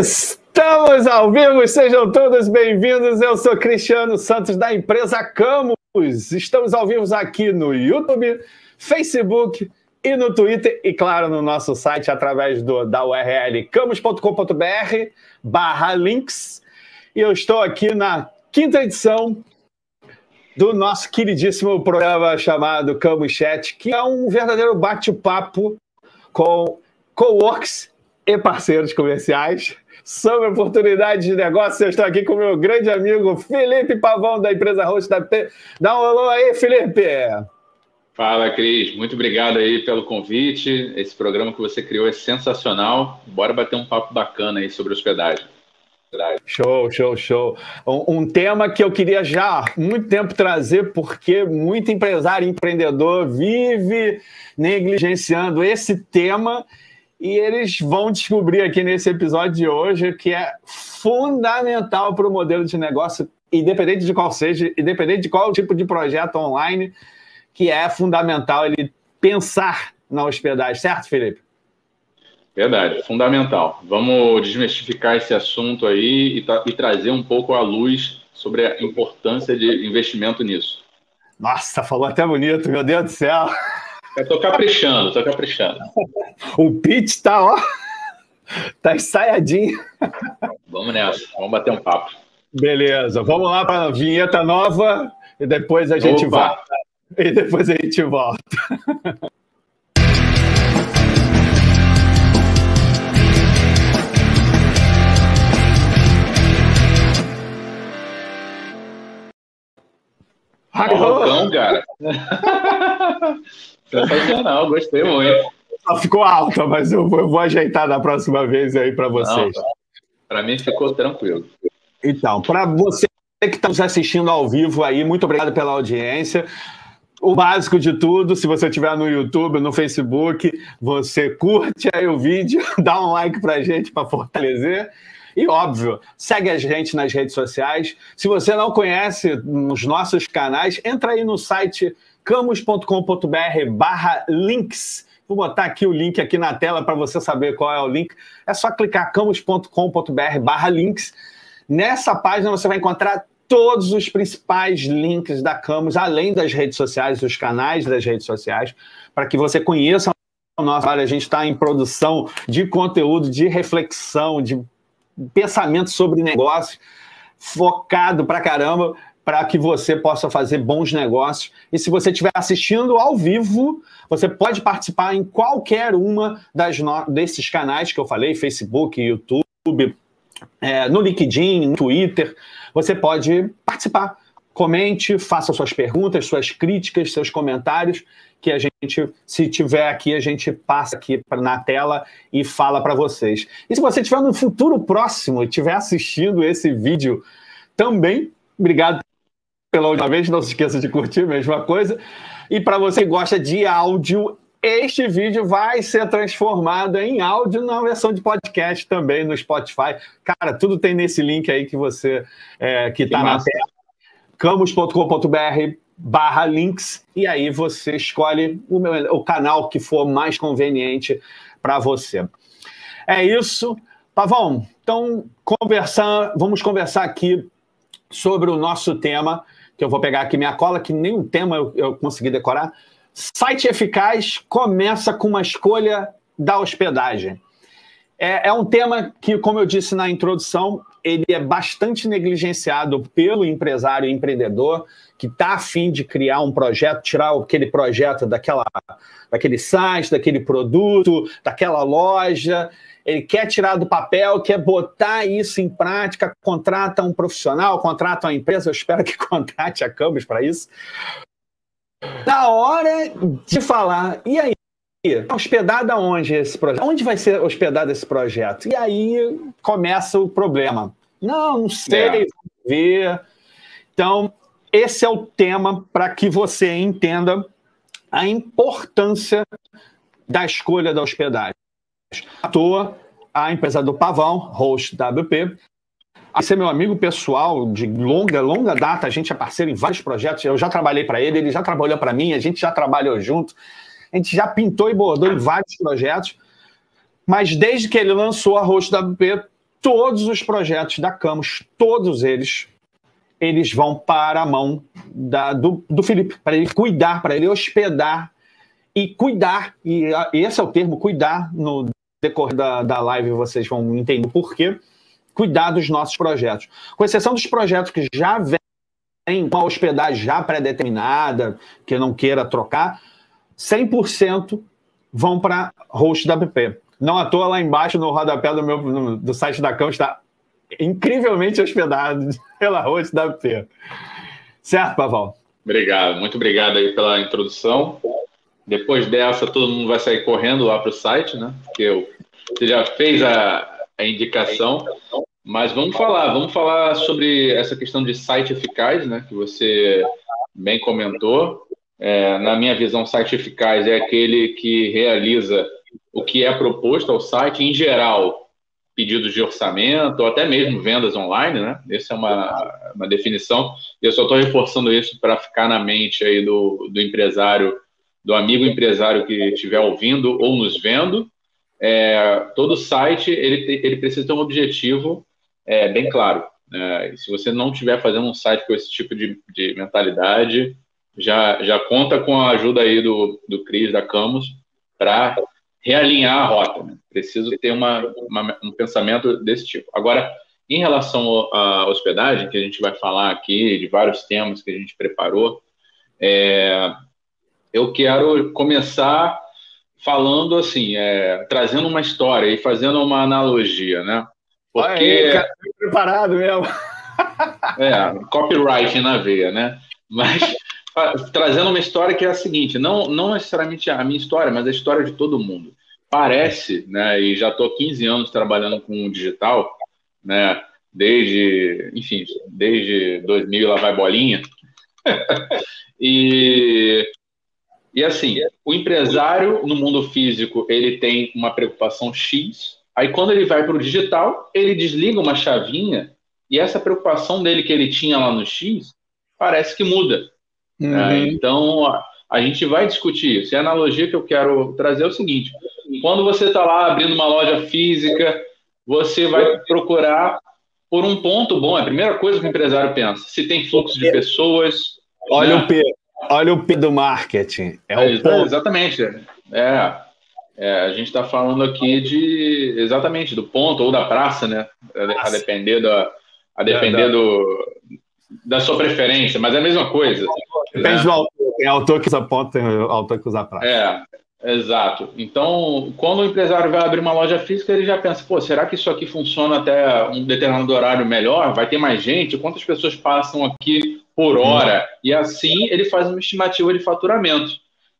Estamos ao vivo, sejam todos bem-vindos. Eu sou Cristiano Santos da empresa Camus. Estamos ao vivo aqui no YouTube, Facebook e no Twitter e, claro, no nosso site através do, da URL camus.com.br barra links. E eu estou aqui na quinta edição do nosso queridíssimo programa chamado Camus Chat, que é um verdadeiro bate-papo com co-works e parceiros comerciais sobre oportunidades de negócio. Eu estou aqui com meu grande amigo Felipe Pavão, da empresa Host da P. Dá um alô aí, Felipe! Fala, Cris. Muito obrigado aí pelo convite. Esse programa que você criou é sensacional. Bora bater um papo bacana aí sobre hospedagem. Show, show, show. Um, um, tema que eu queria já há muito tempo trazer, porque muito empresário e empreendedor vive negligenciando esse tema e eles vão descobrir aqui nesse episódio de hoje que é fundamental para o modelo de negócio, independente de qual seja, independente de qual tipo de projeto online, que é fundamental ele pensar na hospedagem, certo, Felipe? Verdade, fundamental. Vamos desmistificar esse assunto aí e, tra e trazer um pouco à luz sobre a importância de investimento nisso. Nossa, falou até bonito, meu Deus do céu. Eu tô caprichando, tô caprichando. o Pete tá, ó, tá ensaiadinho. Vamos nessa, vamos bater um papo. Beleza, vamos lá para a vinheta nova e depois a gente Opa. volta. E depois a gente volta. Rockão, cara. Sensacional, gostei muito. Ficou alta, mas eu vou, eu vou ajeitar da próxima vez aí para vocês. Para mim ficou tranquilo. Então, para você que está nos assistindo ao vivo aí, muito obrigado pela audiência. O básico de tudo, se você estiver no YouTube, no Facebook, você curte aí o vídeo, dá um like para a gente para fortalecer. E óbvio, segue a gente nas redes sociais. Se você não conhece nos nossos canais, entra aí no site camus.com.br barra links. Vou botar aqui o link aqui na tela para você saber qual é o link. É só clicar camus.com.br barra links. Nessa página você vai encontrar todos os principais links da Camus, além das redes sociais, dos canais das redes sociais, para que você conheça o nosso trabalho. A gente está em produção de conteúdo, de reflexão, de pensamento sobre negócio, focado pra caramba para que você possa fazer bons negócios. E se você estiver assistindo ao vivo, você pode participar em qualquer uma das no... desses canais que eu falei, Facebook, YouTube, é, no LinkedIn, no Twitter. Você pode participar. Comente, faça suas perguntas, suas críticas, seus comentários, que a gente, se tiver aqui, a gente passa aqui na tela e fala para vocês. E se você estiver no futuro próximo e estiver assistindo esse vídeo também, obrigado pela última vez, não se esqueça de curtir, mesma coisa. E para você que gosta de áudio, este vídeo vai ser transformado em áudio na versão de podcast também no Spotify. Cara, tudo tem nesse link aí que você é, que está na tela. camus.com.br barra links e aí você escolhe o, meu, o canal que for mais conveniente para você. É isso. Pavão, então conversar, vamos conversar aqui sobre o nosso tema que eu vou pegar aqui minha cola, que nem um tema eu, eu consegui decorar. Site eficaz começa com uma escolha da hospedagem. É, é, um tema que, como eu disse na introdução, ele é bastante negligenciado pelo empresário empreendedor que está afim de criar um projeto, tirar aquele projeto daquela, daquele site, daquele produto, daquela loja ele quer tirar do papel, quer botar isso em prática, contrata um profissional, contrata uma empresa, eu espero que contrate a Campos para isso. Na hora de falar, e aí? Hospedado aonde esse projeto? Onde vai ser hospedado esse projeto? E aí começa o problema. Não, não sei, é. ver. Então, esse é o tema para que você entenda a importância da escolha da hospedagem. À toa, a empresa do Pavão, host WP, esse é meu amigo pessoal de longa, longa data, a gente é parceiro em vários projetos, eu já trabalhei para ele, ele já trabalhou para mim, a gente já trabalhou junto, a gente já pintou e bordou em vários projetos, mas desde que ele lançou a host WP, todos os projetos da Camus, todos eles, eles vão para a mão da, do, do Felipe, para ele cuidar, para ele hospedar e cuidar, e, e esse é o termo, cuidar, no decorrer da, da live vocês vão entender por quê, cuidar dos nossos projetos. Com exceção dos projetos que já vêm com a hospedagem já pré-determinada, que não queira trocar, 100% vão para host da. Não à toa lá embaixo no rodapé do, meu, no, do site da Cão está incrivelmente hospedado pela host da. Certo, Paval? Obrigado, muito obrigado aí pela introdução. Depois dessa, todo mundo vai sair correndo lá para o site, né? Porque eu, você já fez a, a indicação. Mas vamos falar, vamos falar sobre essa questão de site eficaz, né? Que você bem comentou. É, na minha visão, site eficaz é aquele que realiza o que é proposto ao site, em geral, pedidos de orçamento, ou até mesmo vendas online, né? Essa é uma, uma definição. Eu só estou reforçando isso para ficar na mente aí do, do empresário do amigo empresário que estiver ouvindo ou nos vendo, é, todo site ele, ele precisa ter um objetivo é, bem claro. Né? se você não estiver fazendo um site com esse tipo de, de mentalidade, já, já conta com a ajuda aí do, do Cris, da Camus, para realinhar a rota. Né? Preciso ter uma, uma, um pensamento desse tipo. Agora, em relação à hospedagem, que a gente vai falar aqui, de vários temas que a gente preparou, é, eu quero começar falando assim, é, trazendo uma história e fazendo uma analogia, né? Porque Aí, cara, preparado mesmo. É, copyright na veia, né? Mas trazendo uma história que é a seguinte, não, não necessariamente a minha história, mas a história de todo mundo. Parece, né, e já estou 15 anos trabalhando com digital, né, desde, enfim, desde 2000 lá vai bolinha, e e assim, o empresário no mundo físico, ele tem uma preocupação X, aí quando ele vai para o digital, ele desliga uma chavinha e essa preocupação dele que ele tinha lá no X, parece que muda. Uhum. É, então, a, a, gente vai discutir isso. E a analogia que eu quero trazer é o seguinte, quando você está lá abrindo uma loja física, você vai procurar por um ponto bom, é a primeira coisa que o empresário pensa, se tem fluxo de pessoas... Olha né? o P, Olha o P do marketing. É, o é, exatamente. É, é, a gente está falando aqui de exatamente do ponto ou da praça, né? A, a depender da, a depender é, do, da sua preferência, mas é a mesma coisa. Depende né? do autor. Tem autor que usa ponto, tem autor que usa praça. É, exato. Então, quando o empresário vai abrir uma loja física, ele já pensa, pô, será que isso aqui funciona até um determinado horário melhor? Vai ter mais gente? Quantas pessoas passam aqui por uhum. hora, e assim ele faz uma estimativa de faturamento.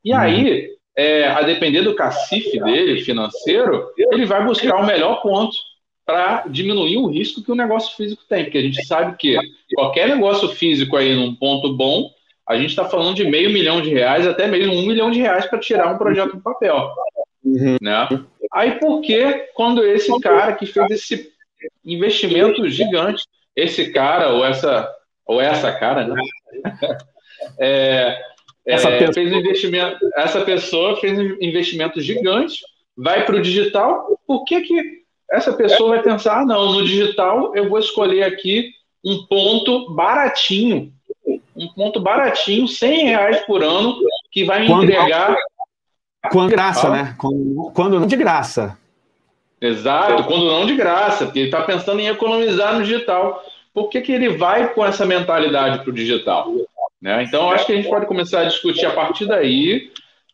E uhum. aí, é, a depender do cacife dele, financeiro, ele vai buscar o melhor ponto para diminuir o risco que o negócio físico tem, porque a gente sabe que qualquer negócio físico aí num ponto bom, a gente está falando de meio milhão de reais, até mesmo um milhão de reais para tirar um projeto do papel. Uhum. Né? Aí por que quando esse cara que fez esse investimento gigante, esse cara ou essa ou essa cara, né? É, essa, é, fez um investimento, essa pessoa fez um investimento gigante, vai para o digital, por que, que essa pessoa vai pensar, ah, não, no digital eu vou escolher aqui um ponto baratinho, um ponto baratinho, 100 reais por ano, que vai me quando, entregar... Quando de graça, ah. né? Quando, quando não de graça. Exato, quando não de graça, porque ele está pensando em economizar no digital por que, que ele vai com essa mentalidade para o digital? Né? Então, acho que a gente pode começar a discutir a partir daí,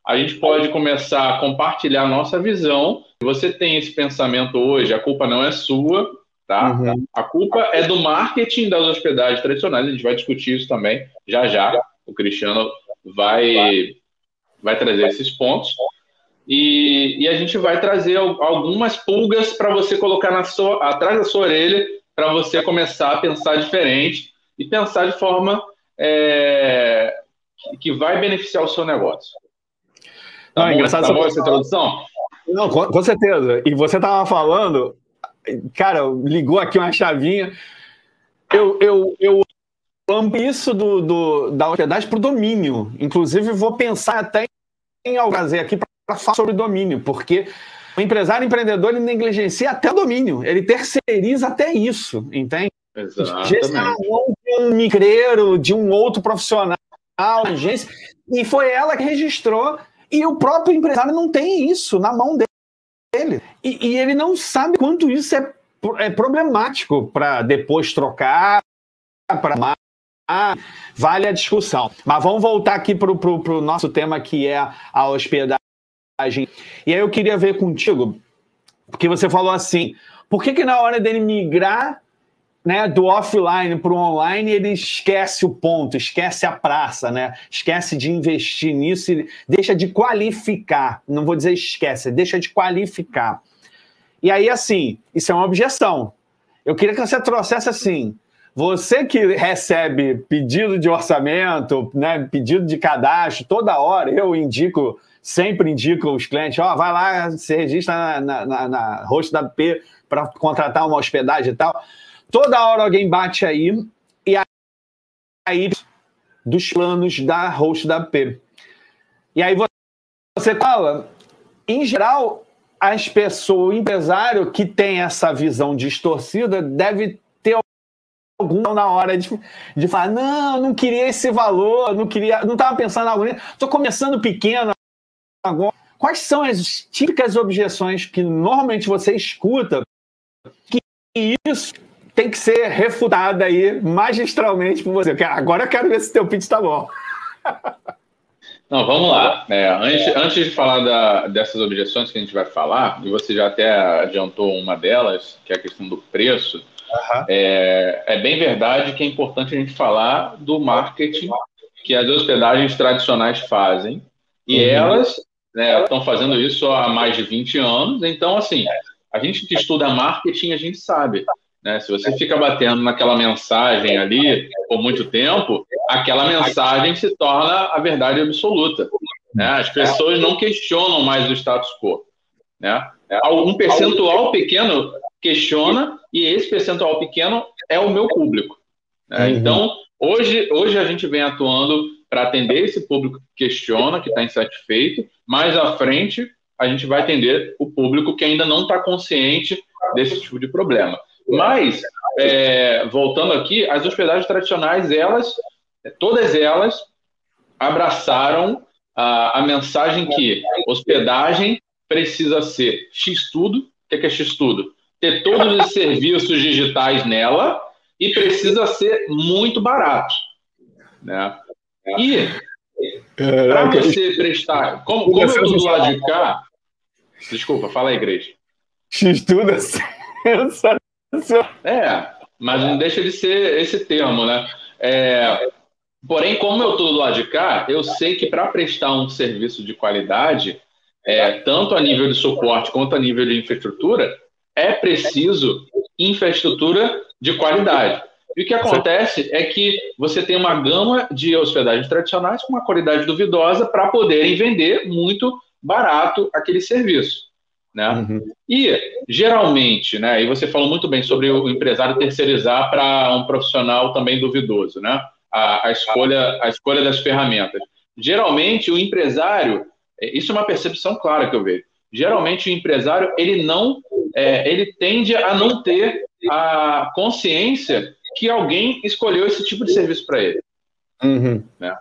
a gente pode começar a compartilhar a nossa visão. Você tem esse pensamento hoje, a culpa não é sua, tá? Uhum. A culpa é do marketing das hospedagens tradicionais, a gente vai discutir isso também já já. O Cristiano vai, vai trazer esses pontos. E, e a gente vai trazer algumas pulgas para você colocar na sua, atrás da sua orelha para você começar a pensar diferente e pensar de forma é, que vai beneficiar o seu negócio. Tá Não, bom, engraçado tá bom essa introdução? Não, com, com certeza. E você estava falando, cara, ligou aqui uma chavinha. Eu, eu, eu amo isso do, do da hospedagem para o domínio. Inclusive, vou pensar até em algo trazer aqui para falar sobre domínio, porque O empresário empreendedor ele negligencia até o domínio, ele terceiriza até isso, entende? Exatamente. de um migreiro, de um outro profissional, agência, e foi ela que registrou, e o próprio empresário não tem isso na mão dele. E, e ele não sabe quanto isso é, é problemático para depois trocar, para vale a discussão. Mas vamos voltar aqui para o nosso tema que é a hospedagem. E aí eu queria ver contigo, porque você falou assim, por que, que na hora dele migrar né, do offline para o online, ele esquece o ponto, esquece a praça, né? Esquece de investir nisso e deixa de qualificar. Não vou dizer esquece, deixa de qualificar. E aí, assim, isso é uma objeção. Eu queria que você trouxesse assim. Você que recebe pedido de orçamento, né, pedido de cadastro, toda hora, eu indico, sempre indico os clientes, ó, vai lá, se registra na, na, na host da P para contratar uma hospedagem e tal. Toda hora alguém bate aí e aí dos planos da host da P. E aí você fala, em geral, as pessoas, o empresário que tem essa visão distorcida deve ter algum na hora de, de falar, não, não queria esse valor, não queria, não estava pensando algo estou começando pequeno agora. Quais são as típicas objeções que normalmente você escuta que isso tem que ser refutada aí magistralmente por você. Agora eu quero ver se teu pitch está bom. Não, vamos lá. É, antes, antes de falar da, dessas objeções que a gente vai falar, e você já até adiantou uma delas, que é a questão do preço, uhum. é, é bem verdade que é importante a gente falar do marketing que as hospedagens tradicionais fazem, e uhum. elas né, estão fazendo isso há mais de 20 anos, então, assim, a gente que estuda marketing, a gente sabe né? Se você fica batendo naquela mensagem ali por muito tempo, aquela mensagem se torna a verdade absoluta. Né? As pessoas não questionam mais o status quo. Né? Um percentual pequeno questiona e esse percentual pequeno é o meu público. Né? Uhum. Então, hoje, hoje a gente vem atuando para atender esse público que questiona, que está insatisfeito. Mais à frente, a gente vai atender o público que ainda não está consciente desse tipo de problema. Mas, é, voltando aqui, as hospedagens tradicionais, elas, todas elas, abraçaram a, a mensagem que hospedagem precisa ser X-tudo. O que é X-tudo? Ter todos os serviços digitais nela e precisa ser muito barato. Né? E para você prestar, como, como eu estou do lado de cá, desculpa, fala aí, igreja. X-tudo é sensacional. É, mas não deixa de ser esse termo, né? É, porém, como eu estou do lado de cá, eu sei que para prestar um serviço de qualidade, é, tanto a nível de suporte quanto a nível de infraestrutura, é preciso infraestrutura de qualidade. E o que acontece é que você tem uma gama de hospedagens tradicionais com uma qualidade duvidosa para poderem vender muito barato aquele serviço. Né? Uhum. E, geralmente, né, e você falou muito bem sobre o empresário terceirizar para um profissional também duvidoso, né? A, a, escolha, a escolha das ferramentas. Geralmente, o empresário, é, isso é uma percepção clara que eu vejo. Geralmente, o empresário, ele não, é, ele tende a não ter a consciência que alguém escolheu esse tipo de serviço para ele. Uhum. Né?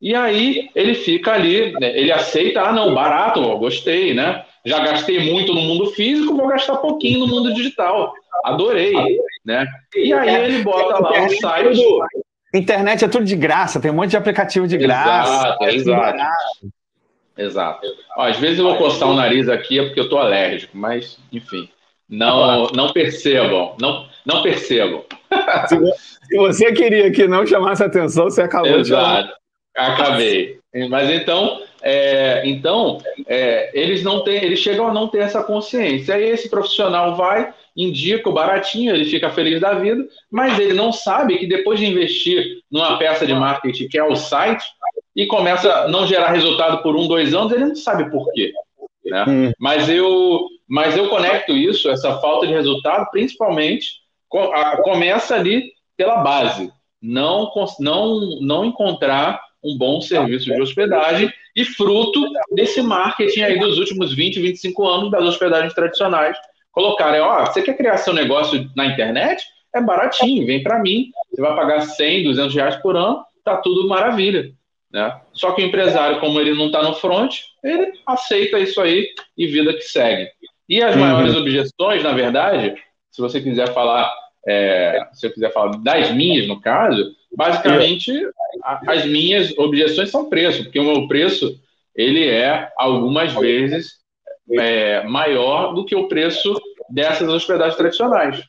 E aí ele fica ali, né, ele aceita, ah, não, barato, gostei, né? Já gastei muito no mundo físico, vou gastar pouquinho no mundo digital. Adorei, né? E aí ele bota lá no site. Internet é tudo de graça, tem um monte de aplicativo de graça. Exato, é exato. Exato. Ó, às vezes eu vou coçar o nariz aqui é porque eu tô alérgico, mas enfim. Não, não percebam, não, não percebam. Se você queria que não chamasse atenção, você acabou Exato. de Acabei. Mas então, é, então é, eles não têm, eles chegam a não ter essa consciência. Aí esse profissional vai, indica o baratinho, ele fica feliz da vida, mas ele não sabe que depois de investir numa peça de marketing que é o site e começa a não gerar resultado por um, dois anos, ele não sabe por quê. Né? Hum. Mas eu, mas eu conecto isso, essa falta de resultado, principalmente começa ali pela base, não não não encontrar um bom serviço de hospedagem e fruto desse marketing aí dos últimos 20, 25 anos das hospedagens tradicionais. Colocarem, ó, você quer criar seu negócio na internet? É baratinho, vem para mim. Você vai pagar 100, 200 reais por ano, tá tudo maravilha. Né? Só que o empresário, como ele não está no front, ele aceita isso aí e vida que segue. E as uhum. maiores objeções, na verdade, se você quiser falar, é, se eu quiser falar das minhas, no caso, basicamente as minhas objeções são preço, porque o meu preço ele é algumas vezes é, maior do que o preço dessas hospedagens tradicionais.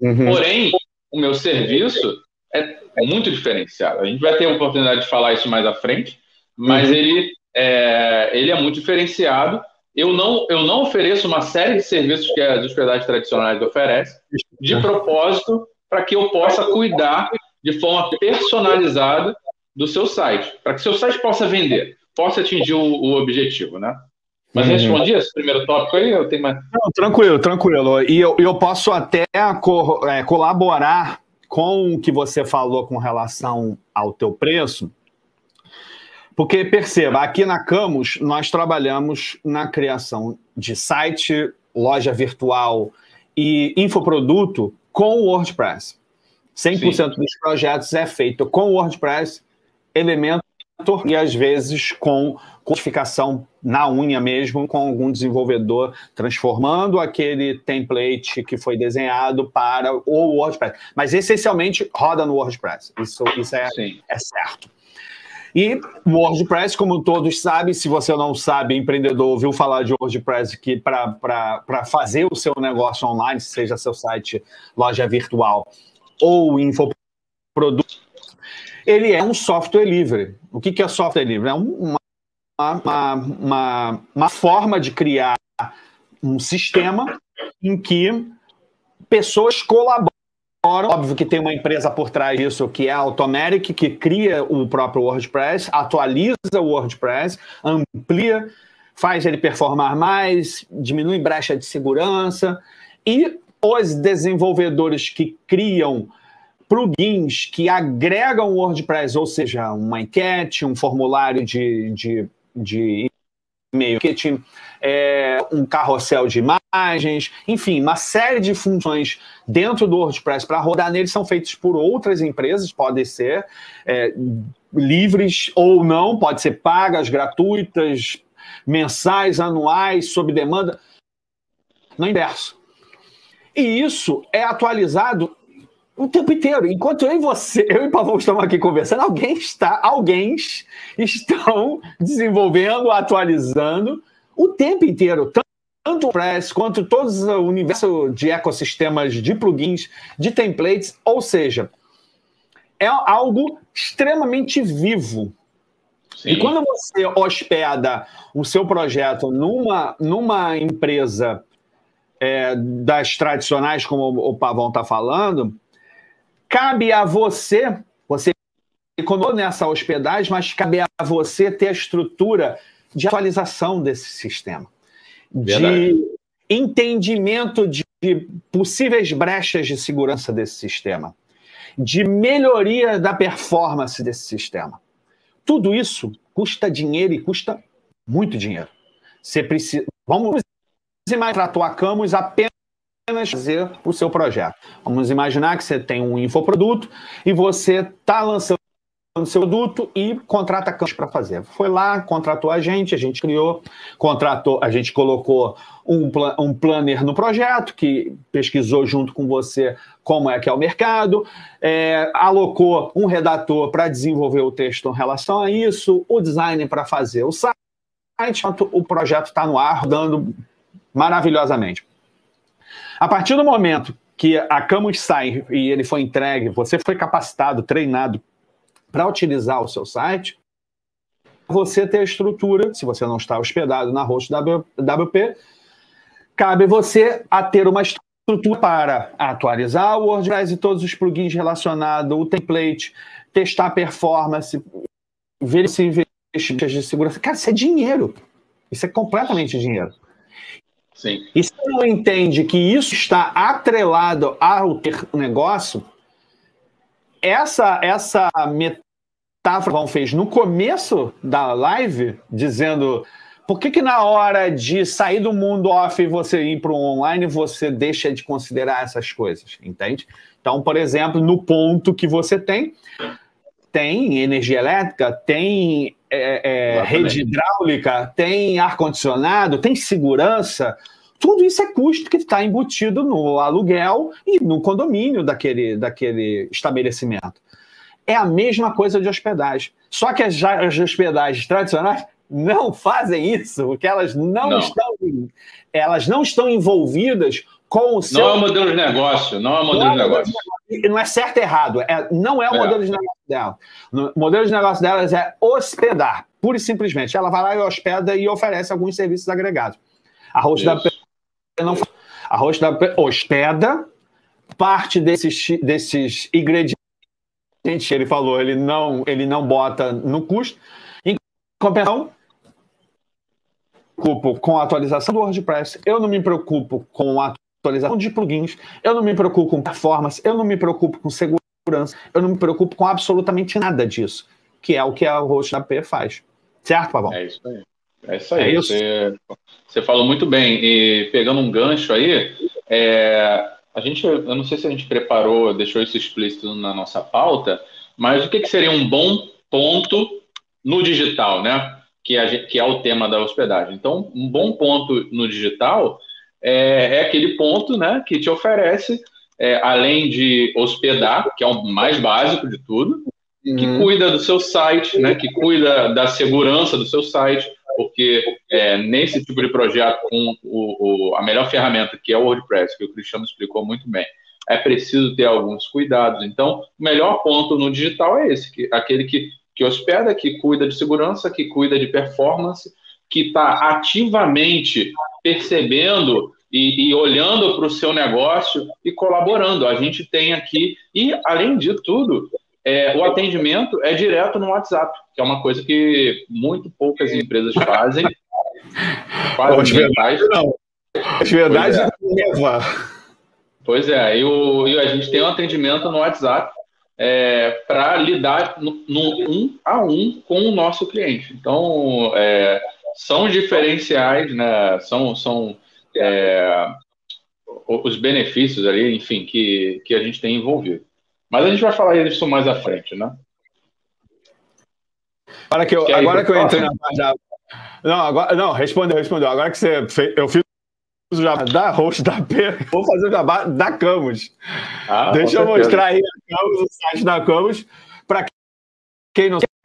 Uhum. Porém, o meu serviço é muito diferenciado. A gente vai ter a oportunidade de falar isso mais à frente, mas uhum. ele, é, ele é muito diferenciado eu não, eu não ofereço uma série de serviços que as hospedagens tradicionais oferecem, de propósito, para que eu possa cuidar de forma personalizada do seu site, para que seu site possa vender, possa atingir o, o objetivo, né? Mas uhum. respondi esse primeiro tópico aí? Eu tenho mais... Não, tranquilo, tranquilo. E eu, eu posso até co é, colaborar com o que você falou com relação ao teu preço, porque perceba, aqui na Camus nós trabalhamos na criação de site, loja virtual e infoproduto com o WordPress. 100% Sim. dos projetos é feito com o WordPress, Elementor e às vezes com codificação na unha mesmo, com algum desenvolvedor transformando aquele template que foi desenhado para o WordPress. Mas essencialmente roda no WordPress. Isso, isso é, é certo. E o WordPress, como todos sabem, se você não sabe, empreendedor ouviu falar de WordPress que para fazer o seu negócio online, seja seu site, loja virtual ou infoproduto, ele é um software livre. O que, que é software livre? É uma, uma, uma, uma forma de criar um sistema em que pessoas colaboram Óbvio que tem uma empresa por trás disso, que é a Automatic, que cria o próprio WordPress, atualiza o WordPress, amplia, faz ele performar mais, diminui brecha de segurança. E os desenvolvedores que criam plugins que agregam o WordPress, ou seja, uma enquete, um formulário de, de, de e-mail é, um carrossel de imagens, enfim, uma série de funções dentro do WordPress para rodar nele são feitas por outras empresas, podem ser é, livres ou não, pode ser pagas, gratuitas, mensais, anuais, sob demanda, no inverso. E isso é atualizado o tempo inteiro. Enquanto eu e você, eu e o Pavão estamos aqui conversando, alguém está, alguém estão desenvolvendo, atualizando o tempo inteiro, tanto o Press quanto todo o universo de ecossistemas de plugins, de templates, ou seja, é algo extremamente vivo. Sim. E quando você hospeda o seu projeto numa, numa empresa é, das tradicionais, como o Pavão está falando, cabe a você, você economou nessa hospedagem, mas cabe a você ter a estrutura de atualização desse sistema, Verdade. de entendimento de possíveis brechas de segurança desse sistema, de melhoria da performance desse sistema. Tudo isso custa dinheiro e custa muito dinheiro. Você precisa. Vamos imaginar a Camus apenas fazer o seu projeto. Vamos imaginar que você tem um infoproduto e você está lançando seu produto e contrata Campos para fazer. Foi lá, contratou a gente, a gente criou, contratou, a gente colocou um, um planner no projeto que pesquisou junto com você como é que é o mercado, é, alocou um redator para desenvolver o texto em relação a isso, o design para fazer o site, o projeto está no ar, rodando maravilhosamente. A partir do momento que a Camus sai e ele foi entregue, você foi capacitado, treinado para utilizar o seu site, você ter a estrutura, se você não está hospedado na host WP, cabe você a ter uma estrutura para atualizar o WordPress e todos os plugins relacionados, o template, testar a performance, ver se investimentos de segurança. Cara, isso é dinheiro. Isso é completamente dinheiro. Sim. E se não entende que isso está atrelado ao negócio, essa, essa Tafra fez no começo da live, dizendo por que, que na hora de sair do mundo off e você ir para o online, você deixa de considerar essas coisas, entende? Então, por exemplo, no ponto que você tem, tem energia elétrica, tem é, é, rede hidráulica, tem ar-condicionado, tem segurança. Tudo isso é custo que está embutido no aluguel e no condomínio daquele, daquele estabelecimento. É a mesma coisa de hospedagem. Só que as, as hospedagens tradicionais não fazem isso, porque elas não, não, estão elas não estão envolvidas com o seu. Não é o modelo de negócio, não é o modelo não de é negócio. Não é certo e errado, é, não é o é. modelo de negócio dela. O modelo de negócio delas é hospedar, pura e simplesmente. Ela vai lá e hospeda e oferece alguns serviços agregados. A host da não a host da hospeda parte desses, desses ingredientes ele falou, ele não, ele não bota no custo. Em compensação, preocupo com a atualização do WordPress, eu não me preocupo com a atualização de plugins, eu não me preocupo com performance, eu não me preocupo com segurança, eu não me preocupo com absolutamente nada disso, que é o que a host da P faz. Certo, Pavão? É isso aí. É isso aí. É isso. Você, você, falou muito bem. E pegando um gancho aí, é, a gente, eu não sei se a gente preparou, deixou isso explícito na nossa pauta, mas o que, que seria um bom ponto no digital, né? que, a gente, que é o tema da hospedagem. Então, um bom ponto no digital é, é aquele ponto né, que te oferece, é, além de hospedar, que é o mais básico de tudo, uhum. que cuida do seu site, né, que cuida da segurança do seu site, porque é, nesse tipo de projeto, com o, o, a melhor ferramenta, que é o WordPress, que o Cristiano explicou muito bem, é preciso ter alguns cuidados. Então, o melhor ponto no digital é esse, que, aquele que que hospeda, que cuida de segurança, que cuida de performance, que está ativamente percebendo e, e olhando para o seu negócio e colaborando. A gente tem aqui, e além de tudo, é, o atendimento é direto no WhatsApp, que é uma coisa que muito poucas empresas fazem. Quase ninguém faz. Não. As verdades pois é. leva. Pois é, e, o, e a gente tem um atendimento no WhatsApp é, para lidar no, no, um a um com o nosso cliente. Então, é, são diferenciais, né? São, são é, os benefícios ali, enfim, que, que a gente tem envolvido. Mas a gente vai falar isso mais à frente, né? Agora que eu, agora que eu entrei na parte da... Não, agora, não, respondeu, respondeu. Agora que você fez, eu fiz o jabá da host da P, vou fazer o jabá da Camus. Ah, Deixa eu mostrar aí a Camus, o site da Camus, para quem não sabe.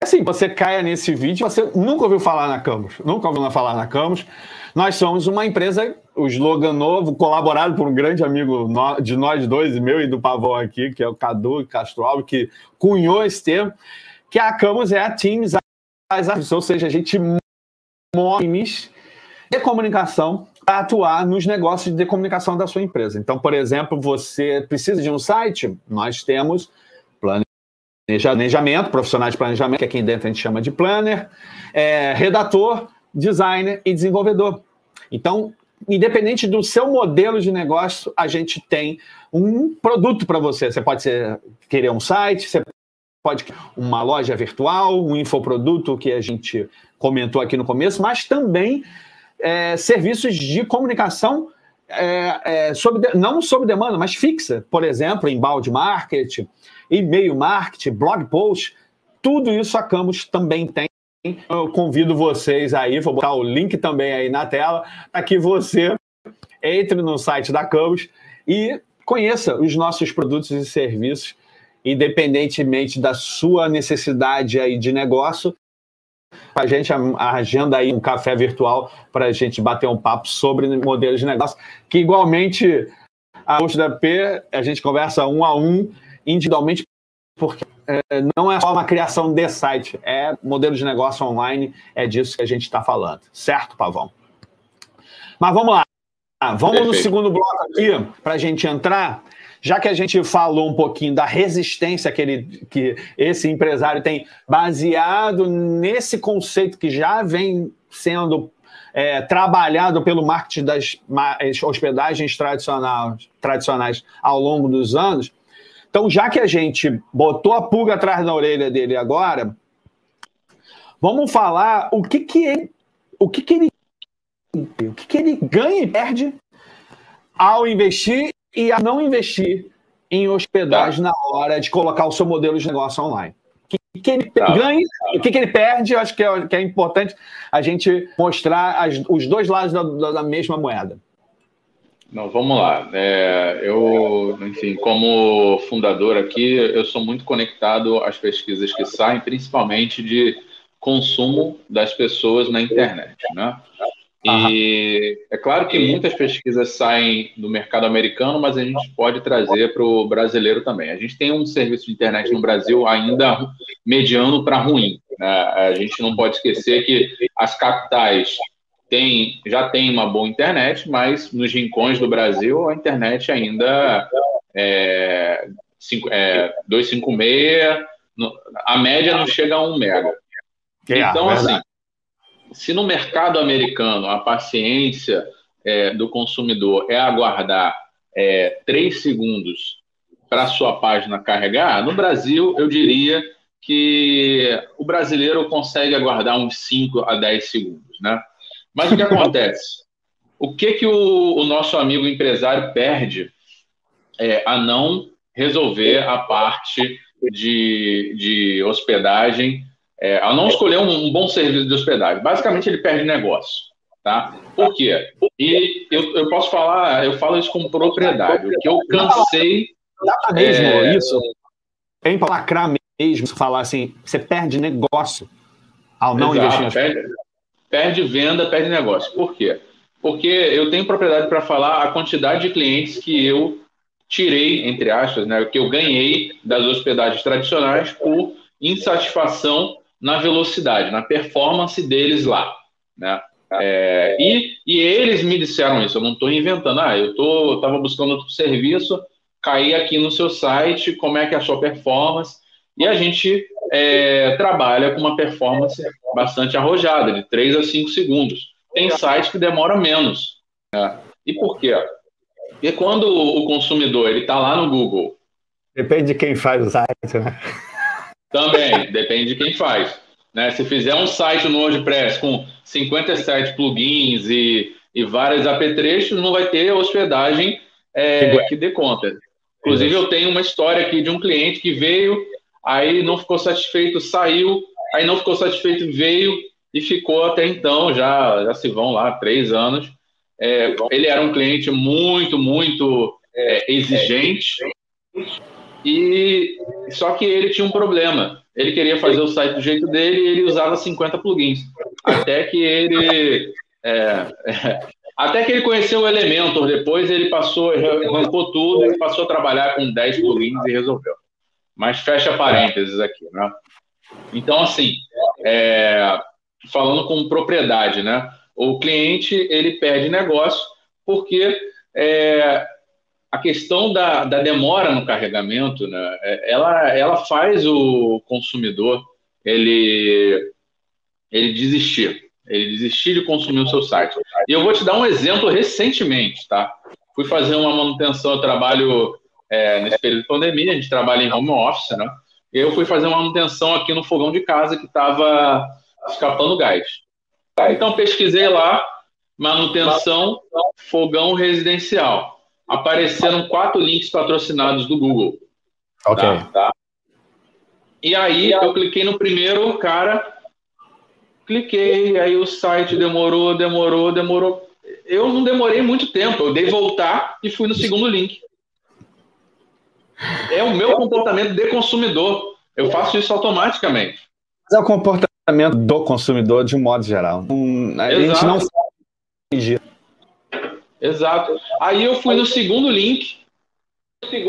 Assim, você caia nesse vídeo, você nunca ouviu falar na Camus, nunca ouviu falar na Camus. Nós somos uma empresa, o slogan novo, colaborado por um grande amigo de nós dois, meu e do Pavão aqui, que é o Cadu Castro que cunhou esse termo, que a Camus é a Teams, ou seja, a gente move de comunicação para atuar nos negócios de comunicação da sua empresa. Então, por exemplo, você precisa de um site, nós temos planejamento, profissionais de planejamento, que aqui dentro a gente chama de planner, é, redator, designer e desenvolvedor. Então, independente do seu modelo de negócio, a gente tem um produto para você. Você pode ser, querer um site, você pode uma loja virtual, um infoproduto que a gente comentou aqui no começo, mas também é, serviços de comunicação é, é, sob, não sob demanda, mas fixa. Por exemplo, embalde marketing, e-mail marketing, blog post, tudo isso a Camus também tem. Eu convido vocês aí, vou botar o link também aí na tela, para que você entre no site da Camus e conheça os nossos produtos e serviços, independentemente da sua necessidade aí de negócio, a gente agenda aí um café virtual para a gente bater um papo sobre modelos de negócio, que igualmente a da P, a gente conversa um a um, individualmente, porque é, não é só uma criação de site, é modelo de negócio online, é disso que a gente está falando. Certo, Pavão? Mas vamos lá. Vamos Perfeito. no segundo bloco aqui, para a gente entrar já que a gente falou um pouquinho da resistência que, ele, que esse empresário tem, baseado nesse conceito que já vem sendo é, trabalhado pelo marketing das hospedagens tradicionais, tradicionais ao longo dos anos, Então, já que a gente botou a pulga atrás da orelha dele agora, vamos falar o que que ele, o que que ele, o que que ele ganha e perde ao investir e a não investir em hospedagem tá. na hora de colocar o seu modelo de negócio online. O que, que ele tá. ganha, o que, que ele perde, eu acho que é, que é importante a gente mostrar as, os dois lados da, da mesma moeda. Não, vamos lá. É, eu, enfim, como fundador aqui, eu sou muito conectado às pesquisas que saem, principalmente de consumo das pessoas na internet, né? E é claro que muitas pesquisas saem do mercado americano, mas a gente pode trazer para o brasileiro também. A gente tem um serviço de internet no Brasil ainda mediano para ruim. Né? A gente não pode esquecer que as capitais tem, já tem uma boa internet, mas nos rincões do Brasil a internet ainda é, é 256, a média não chega a 1 mega. É, então, assim, se no mercado americano a paciência é, do consumidor é aguardar é, 3 segundos para a sua página carregar, no Brasil eu diria que o brasileiro consegue aguardar uns 5 a 10 segundos, né? Mas o que acontece? O que, que o, o nosso amigo empresário perde é, a não resolver a parte de, de hospedagem, é, a não escolher um, um, bom serviço de hospedagem? Basicamente, ele perde negócio. Tá? Por quê? E eu, eu posso falar, eu falo isso com propriedade, o que eu cansei. Dá mesmo é... isso? É empalacrar mesmo, falar assim, você perde negócio ao não Exato, investir hospedagem. Perde venda, perde negócio. Por quê? Porque eu tenho propriedade para falar a quantidade de clientes que eu tirei, entre aspas, né, que eu ganhei das hospedagens tradicionais por insatisfação na velocidade, na performance deles lá. Né? É, e, e eles me disseram isso, eu não estou inventando. Ah, eu estava buscando outro serviço, caí aqui no seu site, como é que é a sua performance? E a gente é, trabalha com uma performance bastante arrojada, de 3 a 5 segundos. Tem sites que demoram menos. Né? E por quê? Porque quando o consumidor está lá no Google. Depende de quem faz o site, né? Também, depende de quem faz. Né? Se fizer um site no WordPress com 57 plugins e, e vários apetrechos, não vai ter hospedagem é, que dê conta. Inclusive, eu tenho uma história aqui de um cliente que veio aí não ficou satisfeito, saiu, aí não ficou satisfeito, veio e ficou até então, já, já se vão lá três anos. É, ele era um cliente muito, muito é, exigente, e só que ele tinha um problema. Ele queria fazer o site do jeito dele e ele usava 50 plugins. Até que ele. É, até que ele conheceu o Elementor, depois ele passou, arrancou tudo e passou a trabalhar com 10 plugins e resolveu mas fecha parênteses aqui, né? Então, assim, é, falando com propriedade, né? O cliente ele perde negócio porque é, a questão da, da, demora no carregamento, né? É, ela, ela faz o consumidor ele, ele desistir, ele desistir de consumir o seu site. E eu vou te dar um exemplo recentemente, tá? Fui fazer uma manutenção, eu trabalho é, nesse período de pandemia, a gente trabalha em home office, né? Eu fui fazer uma manutenção aqui no fogão de casa que estava escapando gás. Então pesquisei lá, manutenção, fogão residencial. Apareceram quatro links patrocinados do Google. Ok. Tá? tá? E aí eu cliquei no primeiro, cara, cliquei, aí o site demorou, demorou, demorou. Eu não demorei muito tempo, eu dei voltar e fui no segundo link. É o meu comportamento de consumidor. Eu faço isso automaticamente. Mas é o comportamento do consumidor de um modo geral. Um, a Exato. gente não sabe Exato. Aí eu fui no segundo link,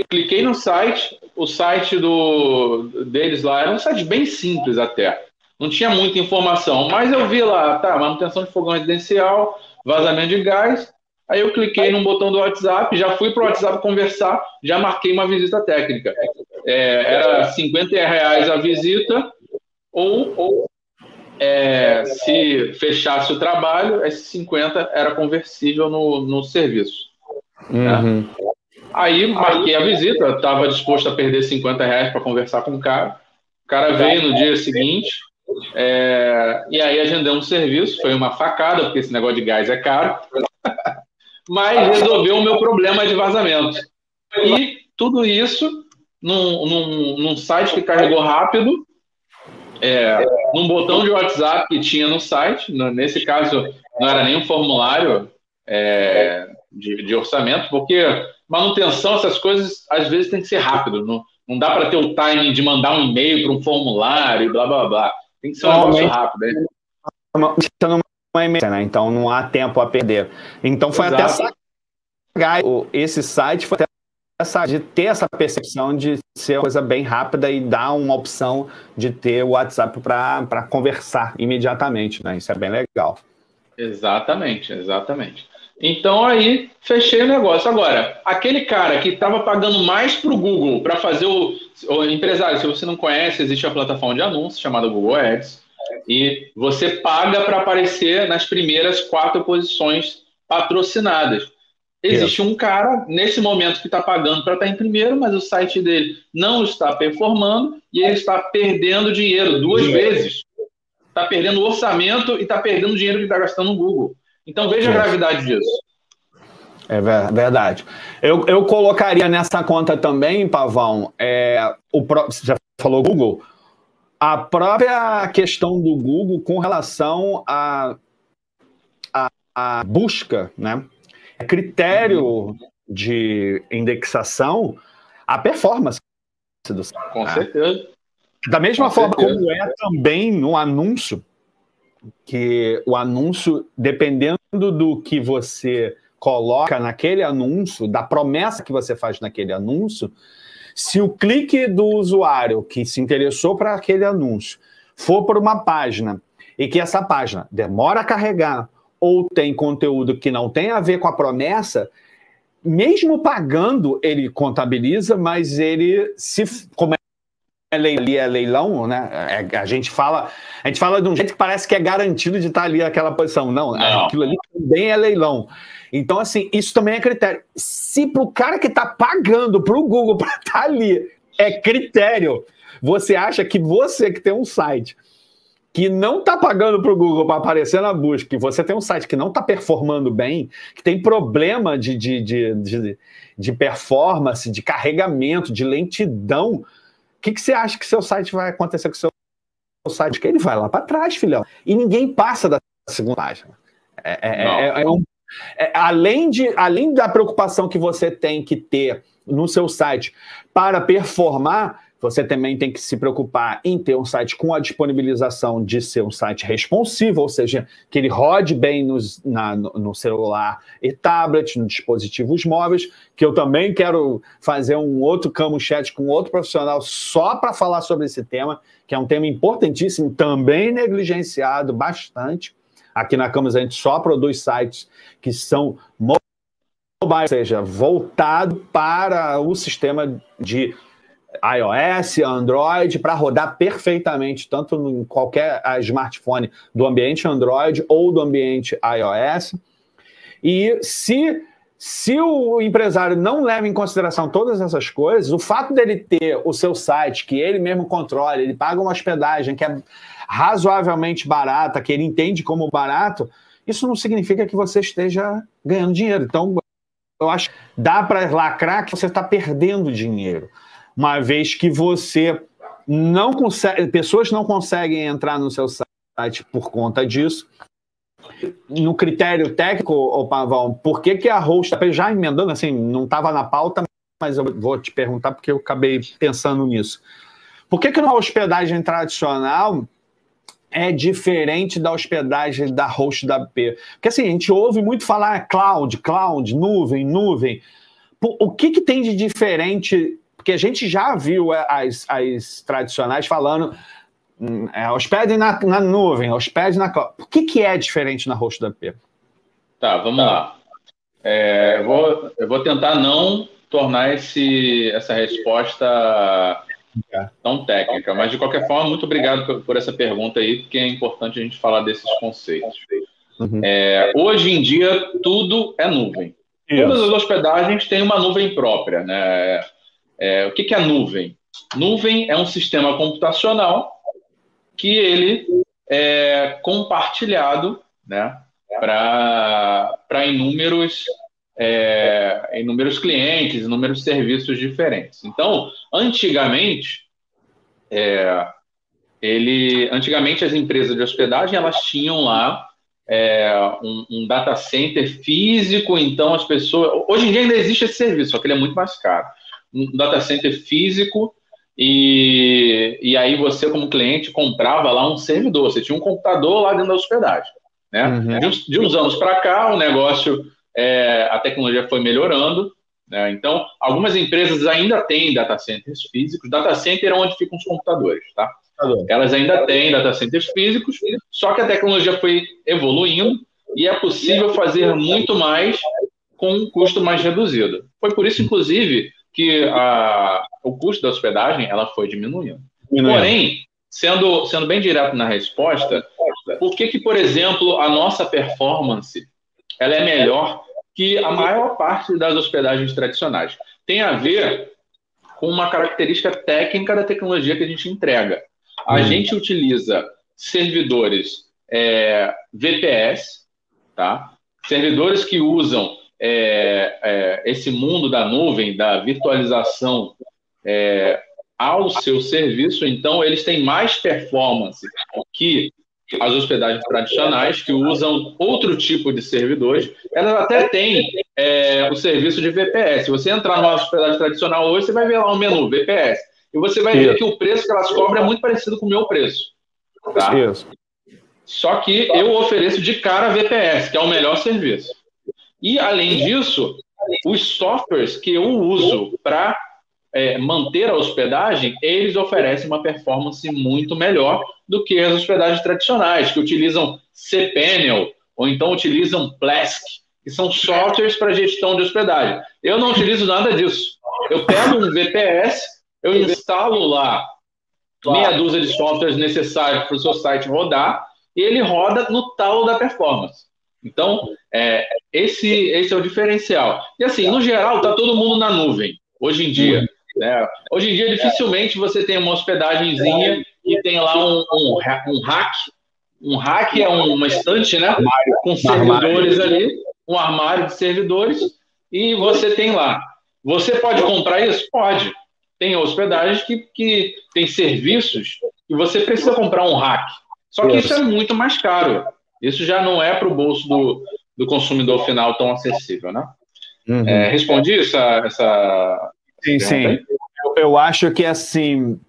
cliquei no site, o site do, deles lá era um site bem simples até. Não tinha muita informação, mas eu vi lá, tá, manutenção de fogão residencial, vazamento de gás, Aí eu cliquei num botão do WhatsApp, já fui para o WhatsApp conversar, já marquei uma visita técnica. É, era 50 reais a visita, ou, ou é, se fechasse o trabalho, esse 50 era conversível no, no serviço. Né? Uhum. Aí marquei a visita, estava disposto a perder 50 reais para conversar com o cara. O cara veio no dia seguinte, é, e aí agendei um serviço, foi uma facada, porque esse negócio de gás é caro, mas resolveu o meu problema de vazamento. E tudo isso num, num, num site que carregou rápido, é, num botão de WhatsApp que tinha no site, nesse caso não era nem um formulário é, de, de, orçamento, porque manutenção, essas coisas, às vezes tem que ser rápido, não, não dá para ter o timing de mandar um e-mail para um formulário e blá blá blá. Tem que ser um negócio rápido. Né? Uma né? Então não há tempo a perder. Então foi Exato. até esse site foi até essa, de ter essa percepção de ser uma coisa bem rápida e dar uma opção de ter o WhatsApp para conversar imediatamente, né? Isso é bem legal. Exatamente, exatamente. Então aí fechei o negócio. Agora, aquele cara que estava pagando mais para o Google para fazer o, o, empresário, se você não conhece, existe a plataforma de anúncios chamada Google Ads e você paga para aparecer nas primeiras quatro posições patrocinadas. Existe um cara, nesse momento, que está pagando para estar tá em primeiro, mas o site dele não está performando e ele está perdendo dinheiro duas dinheiro. vezes. Está perdendo orçamento e está perdendo dinheiro que está gastando no Google. Então veja a gravidade disso. É verdade. Eu, eu colocaria nessa conta também, Pavão, é, o você já falou Google, a própria questão do Google com relação à a, a, a, busca, né? critério de indexação a performance do Com ah. certeza. Da mesma Com forma certeza. como é também no anúncio, que o anúncio, dependendo do que você coloca naquele anúncio, da promessa que você faz naquele anúncio, se o clique do usuário que se interessou para aquele anúncio for por uma página e que essa página demora a carregar ou tem conteúdo que não tem a ver com a promessa, mesmo pagando, ele contabiliza, mas ele se como é leilão, é leilão, né? É, a gente fala, a gente fala de um jeito que parece que é garantido de estar ali aquela posição. Não, não. aquilo ali também é leilão. Então, assim, isso também é critério. Se para o cara que está pagando para o Google para estar tá ali é critério, você acha que você que tem um site que não está pagando para o Google para aparecer na busca, que você tem um site que não está performando bem, que tem problema de, de, de, de, de performance, de carregamento, de lentidão, o que, que você acha que seu site vai acontecer com o seu site? Que ele vai lá para trás, filhão. E ninguém passa da segunda página. É, é, é, é um, é, além, de, além da preocupação que você tem que ter no seu site para performar, você também tem que se preocupar em ter um site com a disponibilização de ser um site responsivo, ou seja, que ele rode bem na, no celular e tablet, nos dispositivos móveis, que eu também quero fazer um outro camo chat com outro profissional só para falar sobre esse tema, que é um tema importantíssimo, também negligenciado bastante. Aqui na Camus a gente só produz sites que são mobile, ou seja, voltado para o sistema de iOS, Android, para rodar perfeitamente, tanto em qualquer smartphone do ambiente Android ou do ambiente iOS. E se, se o empresário não leva em consideração todas essas coisas, o fato dele ter o seu site, que ele mesmo controla, ele paga uma hospedagem que é razoavelmente barata, que ele entende como barato, isso não significa que você esteja ganhando dinheiro. Então, eu acho que dá para lacrar que você está perdendo dinheiro uma vez que você não consegue, pessoas não conseguem entrar no seu site por conta disso. No critério técnico, ô Pavão, por que, que a host, já emendando assim, não estava na pauta, mas eu vou te perguntar porque eu acabei pensando nisso. Por que, que na hospedagem tradicional é diferente da hospedagem da host da P? Porque assim, a gente ouve muito falar cloud, cloud, nuvem, nuvem. O que, que tem de diferente porque a gente já viu é, as, as tradicionais falando é, hospede na, na nuvem, hospede na Por que, que é diferente na host da P? Tá, vamos tá. lá. É, eu, vou, eu vou tentar não tornar esse, essa resposta é. tão técnica, mas de qualquer forma, muito obrigado por, por, essa pergunta aí, porque é importante a gente falar desses conceitos. Uhum. É, hoje em dia, tudo é nuvem. Isso. Todas as hospedagens têm uma nuvem própria, né? É, o que, que é nuvem? Nuvem é um sistema computacional que ele é compartilhado, né? Para inúmeros é, inúmeros clientes, inúmeros serviços diferentes. Então, antigamente, é, ele, antigamente as empresas de hospedagem elas tinham lá é, um, um, data center físico, então as pessoas. Hoje em dia ainda existe esse serviço, só que ele é muito mais caro. Um data center físico, e, e aí você, como cliente, comprava lá um servidor. Você tinha um computador lá dentro da hospedagem. Né? Uhum. De, uns, de, uns, anos para cá, o negócio, é, a tecnologia foi melhorando. Né? Então, algumas empresas ainda têm data centers físicos. Data center é onde ficam os computadores. Tá? Elas ainda têm data centers físicos, só que a tecnologia foi evoluindo e é possível fazer muito mais com um custo mais reduzido. Foi por isso, inclusive, que a, o custo da hospedagem ela foi diminuindo. Porém, sendo, sendo bem direto na resposta, por que, que, por exemplo, a nossa performance ela é melhor que a maior parte das hospedagens tradicionais? Tem a ver com uma característica técnica da tecnologia que a gente entrega. A hum. gente utiliza servidores é, VPS, tá? servidores que usam é, é, esse mundo da nuvem, da virtualização é, ao seu serviço, então eles têm mais performance que as hospedagens tradicionais, que usam outro tipo de servidores, elas até têm é, o serviço de VPS. Se você entrar numa hospedagem tradicional hoje, você vai ver lá um menu VPS. E você vai ver que o preço que elas cobram é muito parecido com o meu preço. Tá? Isso. Só que eu ofereço de cara VPS, que é o melhor serviço. E, além disso, os softwares que eu uso para é, manter a hospedagem, eles oferecem uma performance muito melhor do que as hospedagens tradicionais, que utilizam cPanel ou então utilizam Plesk, que são softwares para gestão de hospedagem. Eu não utilizo nada disso. Eu pego um VPS, eu instalo lá meia dúzia de softwares necessários para o seu site rodar e ele roda no talo da performance. Então, é, esse, esse é o diferencial. E assim, no geral, está todo mundo na nuvem, hoje em dia. Né? Hoje em dia, dificilmente você tem uma hospedagemzinha e tem lá um, um, um hack. Um hack é uma estante, né? Com servidores ali, um armário de servidores, e você tem lá. Você pode comprar isso? Pode. Tem hospedagens que, que tem serviços e você precisa comprar um hack. Só que isso é muito mais caro. Isso já não é para o bolso do, do consumidor final tão acessível, né? Uhum. É, respondi essa, essa sim, sim. Eu, eu acho que assim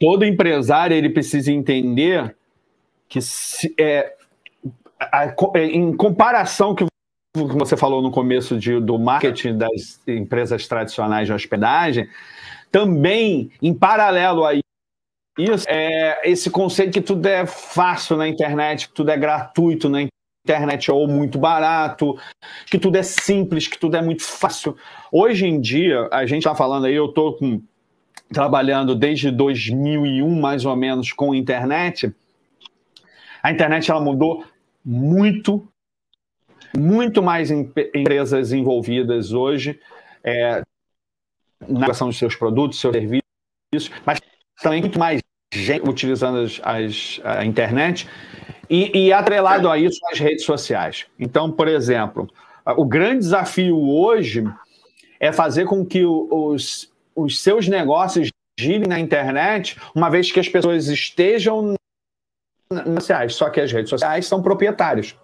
todo empresário ele precisa entender que se, é, a, a, é, em comparação que você falou no começo de, do marketing das empresas tradicionais de hospedagem, também em paralelo a isso, é esse conceito que tudo é fácil na internet, que tudo é gratuito na internet ou muito barato, que tudo é simples, que tudo é muito fácil. Hoje em dia, a gente está falando aí, eu estou trabalhando desde 2001 mais ou menos com internet. A internet ela mudou muito, muito mais empresas envolvidas hoje é, na criação dos seus produtos, seus serviços, mas também muito mais gente utilizando as, as, a internet e, e atrelado a isso as redes sociais. Então, por exemplo, o grande desafio hoje é fazer com que os, os seus negócios girem na internet, uma vez que as pessoas estejam nas redes sociais, só que as redes sociais são proprietários.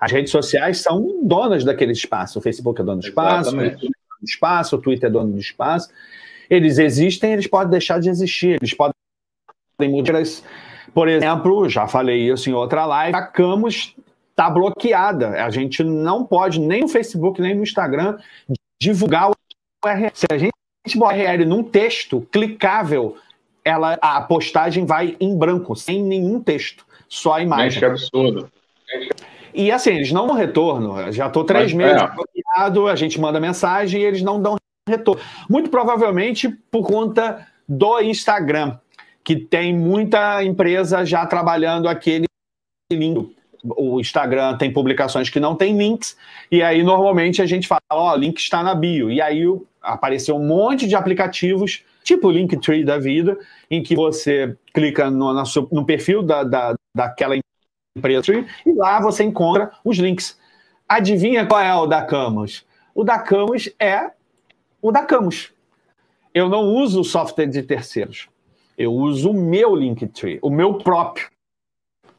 As redes sociais são donas daquele espaço. O Facebook é dono do espaço, Exatamente. o é dono do espaço, o Twitter é dono do espaço eles existem, eles podem deixar de existir, eles podem mudar. Por exemplo, já falei isso em outra live, a Camus está bloqueada. A gente não pode, nem no Facebook, nem no Instagram, divulgar o URL. Se a gente botar URL num texto clicável, ela, a postagem vai em branco, sem nenhum texto, só a imagem. que absurdo. E assim, eles não dão retorno. Já estou três Mas, meses é. bloqueado, a gente manda mensagem e eles não dão retorno. Muito provavelmente por conta do Instagram, que tem muita empresa já trabalhando aquele lindo. o Instagram tem publicações que não tem links, e aí normalmente a gente fala, ó, oh, link está na bio. E aí apareceu um monte de aplicativos, tipo o Linktree da vida, em que você clica no, no perfil da, da, daquela empresa e lá você encontra os links. Adivinha qual é o da Camus? O da Camus é o da Camus. Eu não uso o software de terceiros. Eu uso o meu Linktree, o meu próprio.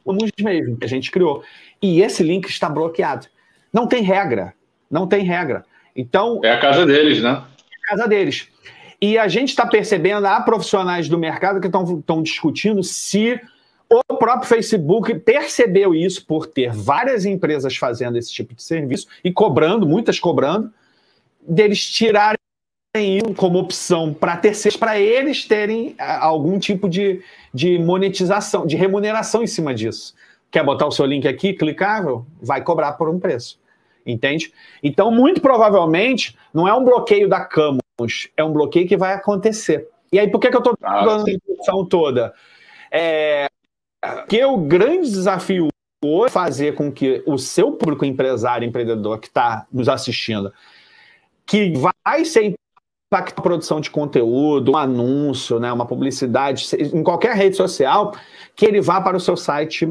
O mesmo que a gente criou. E esse link está bloqueado. Não tem regra. Não tem regra. Então. É a casa deles, né? É a casa deles. E a gente está percebendo, há profissionais do mercado que estão discutindo se o próprio Facebook percebeu isso por ter várias empresas fazendo esse tipo de serviço e cobrando, muitas cobrando, deles tirarem como opção para terceiros, para eles terem algum tipo de, de monetização, de remuneração em cima disso. Quer botar o seu link aqui, clicável? Vai cobrar por um preço. Entende? Então, muito provavelmente, não é um bloqueio da Camus, é um bloqueio que vai acontecer. E aí, por que, que eu estou ah, dando a discussão toda? É, que o grande desafio hoje é fazer com que o seu público empresário, empreendedor que está nos assistindo, que vai ser impactar a produção de conteúdo, um anúncio, né, uma publicidade, em qualquer rede social, que ele vá para o seu site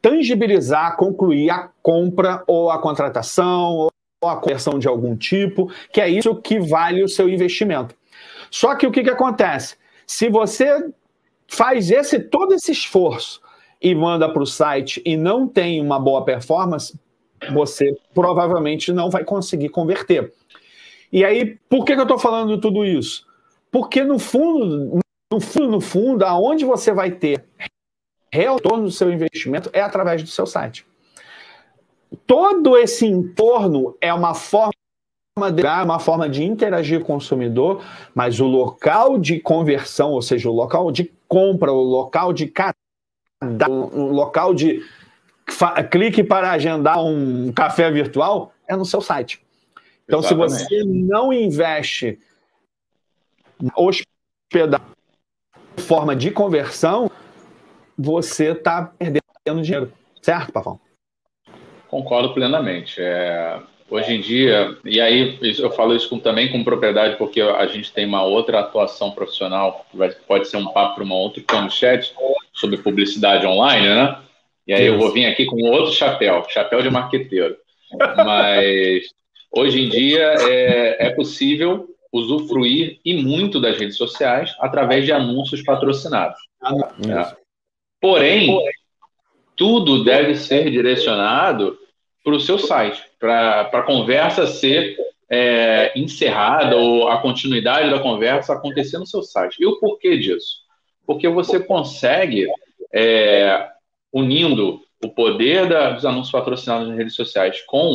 tangibilizar, concluir a compra ou a contratação ou a conversão de algum tipo, que é isso que vale o seu investimento. Só que o que, que acontece? Se você faz esse todo esse esforço e manda para o site e não tem uma boa performance, você provavelmente não vai conseguir converter. E aí, por que, que eu estou falando tudo isso? Porque no fundo, no fundo, no fundo, aonde você vai ter retorno do seu investimento é através do seu site. Todo esse entorno é uma forma de uma forma de interagir com o consumidor, mas o local de conversão, ou seja, o local de compra, o local de cadastro, o local de clique para agendar um café virtual é no seu site. Então, Exatamente. se você não investe na hospedagem forma de conversão, você está perdendo dinheiro. Certo, Pavão? Concordo plenamente. É, hoje em dia, e aí eu falo isso com, também com propriedade, porque a gente tem uma outra atuação profissional, pode ser um papo para uma outra chat sobre publicidade online, né? E aí eu vou vir aqui com outro chapéu, chapéu de marqueteiro. Mas Hoje em dia é, é possível usufruir e muito das redes sociais através de anúncios patrocinados. É. Porém, tudo deve ser direcionado para o seu site, para a conversa ser é, encerrada ou a continuidade da conversa acontecer no seu site. E o porquê disso? Porque você consegue, é, unindo o poder da, dos anúncios patrocinados nas redes sociais com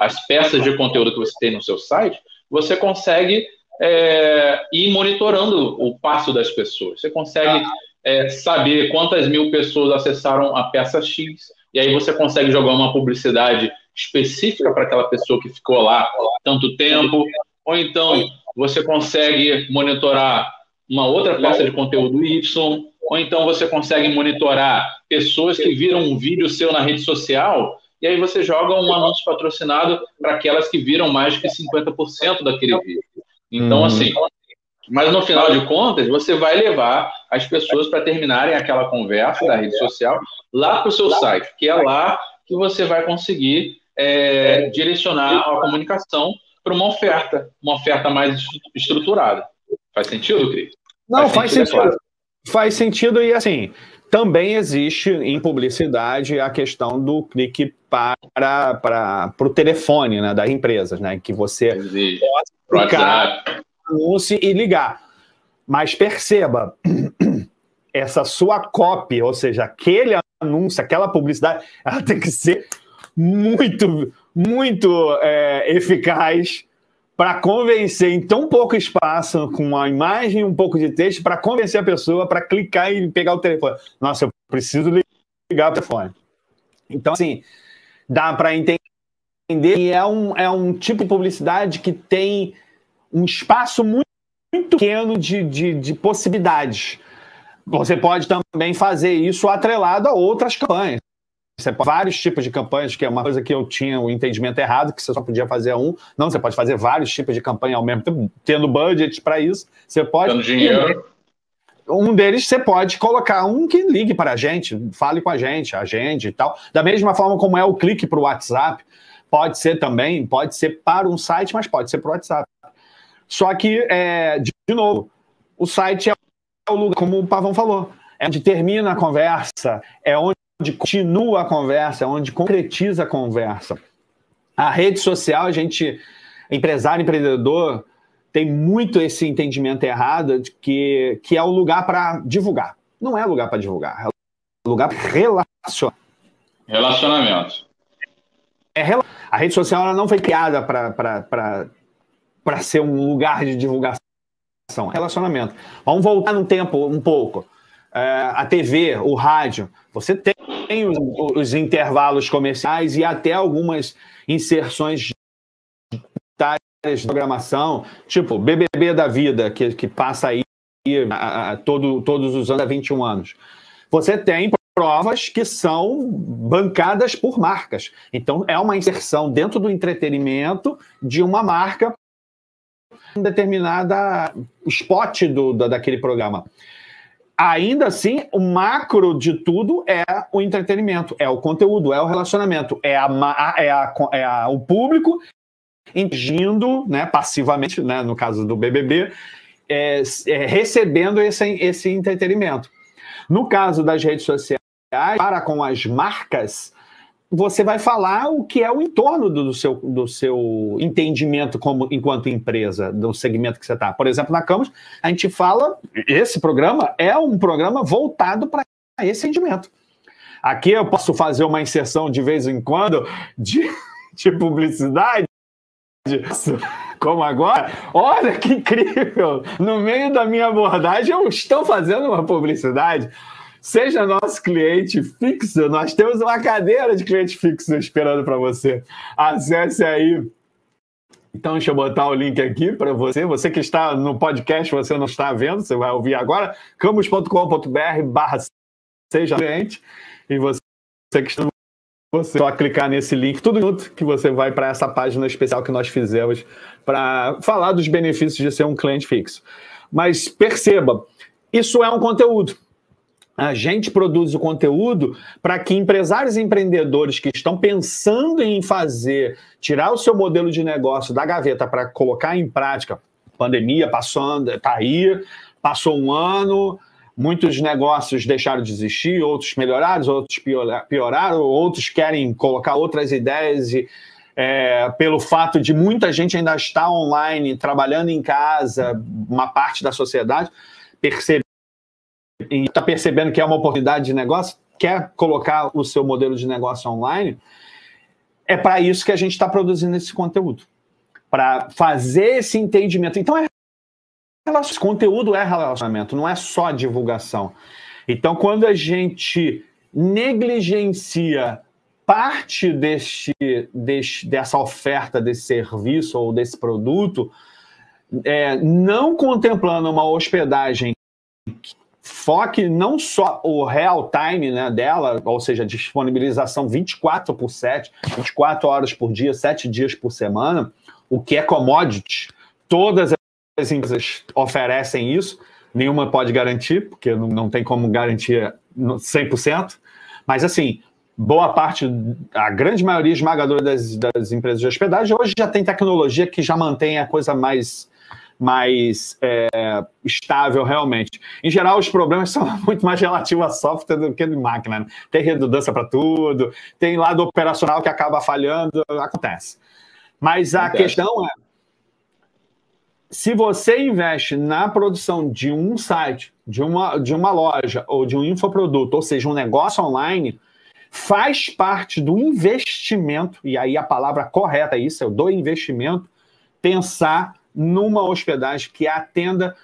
as peças de conteúdo que você tem no seu site, você consegue é, ir monitorando o passo das pessoas. Você consegue é, saber quantas mil pessoas acessaram a peça X, e aí você consegue jogar uma publicidade específica para aquela pessoa que ficou lá tanto tempo, ou então você consegue monitorar uma outra peça de conteúdo Y, ou então você consegue monitorar pessoas que viram um vídeo seu na rede social e aí você joga um anúncio patrocinado para aquelas que viram mais que 50% daquele vídeo. Então, uhum. assim, mas no final de contas, você vai levar as pessoas para terminarem aquela conversa da rede social lá para o seu site, que é lá que você vai conseguir é, direcionar a comunicação para uma oferta, uma oferta mais estruturada. Faz sentido, Cris? Não, faz sentido. Faz sentido, é claro. faz sentido e assim, também existe em publicidade a questão do clique para, para, para o telefone né, das empresas, né, que você existe. pode clicar anúncio e ligar. Mas perceba, essa sua copy, ou seja, aquele anúncio, aquela publicidade, ela tem que ser muito, muito é, eficaz para convencer em tão pouco espaço, com uma imagem um pouco de texto, para convencer a pessoa para clicar e pegar o telefone. Nossa, eu preciso ligar o telefone. Então, assim, dá para entender que é um, é um tipo de publicidade que tem um espaço muito, muito pequeno de, de, de possibilidades. Você pode também fazer isso atrelado a outras campanhas. Você pode vários tipos de campanhas, que é uma coisa que eu tinha o entendimento errado, que você só podia fazer um. Não, você pode fazer vários tipos de campanha ao mesmo tempo, tendo budget para isso. Você pode. Tendo dinheiro. Um deles você pode colocar um que ligue para a gente, fale com a gente, agende e tal. Da mesma forma como é o clique para o WhatsApp, pode ser também, pode ser para um site, mas pode ser para o WhatsApp. Só que, é, de novo, o site é o lugar, como o Pavão falou, é onde termina a conversa, é onde onde continua a conversa, onde concretiza a conversa. A rede social, a gente, empresário, empreendedor, tem muito esse entendimento errado de que, que é o lugar para divulgar. Não é lugar para divulgar, é lugar para relacionar. Relacionamento. É, a rede social ela não foi criada para ser um lugar de divulgação. Relacionamento. Vamos voltar no tempo um pouco. A TV, o rádio, você tem os, os, intervalos comerciais e até algumas inserções de programação, tipo BBB da vida, que, que passa aí a, a, todo, todos os anos há 21 anos. Você tem provas que são bancadas por marcas. Então, é uma inserção dentro do entretenimento de uma marca determinada spot do, da, daquele programa ainda assim, o macro de tudo é o entretenimento, é o conteúdo, é o relacionamento, é, a, é, a, é a, o público interagindo né, passivamente, né, no caso do BBB, é, é, recebendo esse, esse entretenimento. No caso das redes sociais, para com as marcas, você vai falar o que é o entorno do, seu, do seu entendimento como enquanto empresa, do segmento que você está. Por exemplo, na Campos, a gente fala, esse programa é um programa voltado para esse entendimento. Aqui eu posso fazer uma inserção de vez em quando de, de publicidade, como agora. Olha que incrível! No meio da minha abordagem, eu estou fazendo uma publicidade. Seja nosso cliente fixo, nós temos uma cadeira de cliente fixo esperando para você. Acesse aí. Então, deixa eu botar o link aqui para você. Você que está no podcast, você não está vendo, você vai ouvir agora. campus.com.br barra seja cliente. E você que está você só clicar nesse link, tudo junto, que você vai para essa página especial que nós fizemos para falar dos benefícios de ser um cliente fixo. Mas perceba, isso é um conteúdo a gente produz o conteúdo para que empresários e empreendedores que estão pensando em fazer, tirar o seu modelo de negócio da gaveta para colocar em prática, pandemia passando, está aí, passou um ano, muitos negócios deixaram de existir, outros melhoraram, outros pioraram, outros querem colocar outras ideias e é, pelo fato de muita gente ainda estar online, trabalhando em casa, uma parte da sociedade, perceber e está percebendo que é uma oportunidade de negócio, quer colocar o seu modelo de negócio online, é para isso que a gente está produzindo esse conteúdo. Para fazer esse entendimento. Então, é conteúdo é relacionamento, não é só divulgação. Então, quando a gente negligencia parte deste, deste, dessa oferta, desse serviço ou desse produto, é, não contemplando uma hospedagem foque não só o real time né, dela, ou seja, disponibilização 24 por 7, 24 horas por dia, 7 dias por semana, o que é commodity. Todas as empresas oferecem isso, nenhuma pode garantir, porque não, não tem como garantir 100%, mas assim, boa parte, a grande maioria esmagadora das, das empresas de hospedagem hoje já tem tecnologia que já mantém a coisa mais mais é, estável realmente. Em geral, os problemas são muito mais relativos a software do que de máquina. Né? Tem redundância para tudo, tem lado operacional que acaba falhando, acontece. Mas a acontece. questão é, se você investe na produção de um site, de uma, de uma loja ou de um infoproduto, ou seja, um negócio online, faz parte do investimento, e aí a palavra correta é isso, é do investimento, pensar numa hospedagem que atenda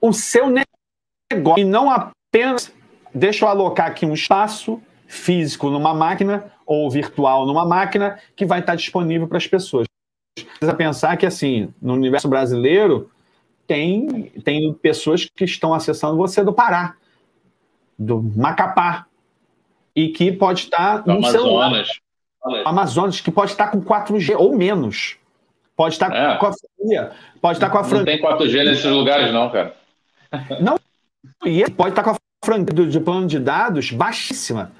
o seu negócio e não apenas deixa eu alocar aqui um espaço físico numa máquina ou virtual numa máquina que vai estar disponível para as pessoas. Precisa pensar que assim, no universo brasileiro tem tem pessoas que estão acessando você do Pará, do Macapá, e que pode estar no Amazonas. celular. Amazonas, que pode estar com 4G ou menos. Pode estar é. com a franquia. Pode estar com a franquia. Não tem 4G nesses lugares, não, cara. Não. E pode estar com a franquia de plano de dados baixíssima.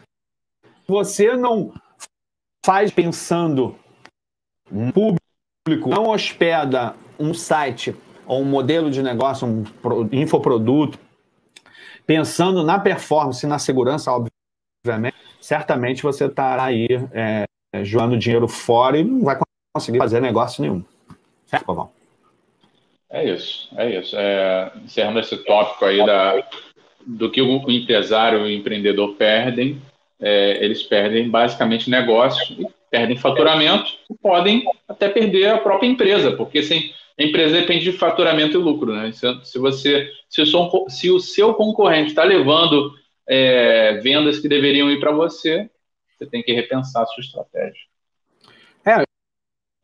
Você não faz pensando no público, não hospeda um site ou um modelo de negócio, um infoproduto, pensando na performance e na segurança, obviamente, certamente você estará aí é, jogando dinheiro fora e não vai conseguir fazer negócio nenhum. Certo, Pavão? É isso, é isso. É, encerrando esse tópico aí da, do que o empresário e o empreendedor perdem, é, eles perdem basicamente negócio, perdem faturamento e podem até perder a própria empresa, porque sem, a empresa depende de faturamento e lucro. Né? Se, se você, se, o, se o seu concorrente está levando é, vendas que deveriam ir para você, você tem que repensar a sua estratégia.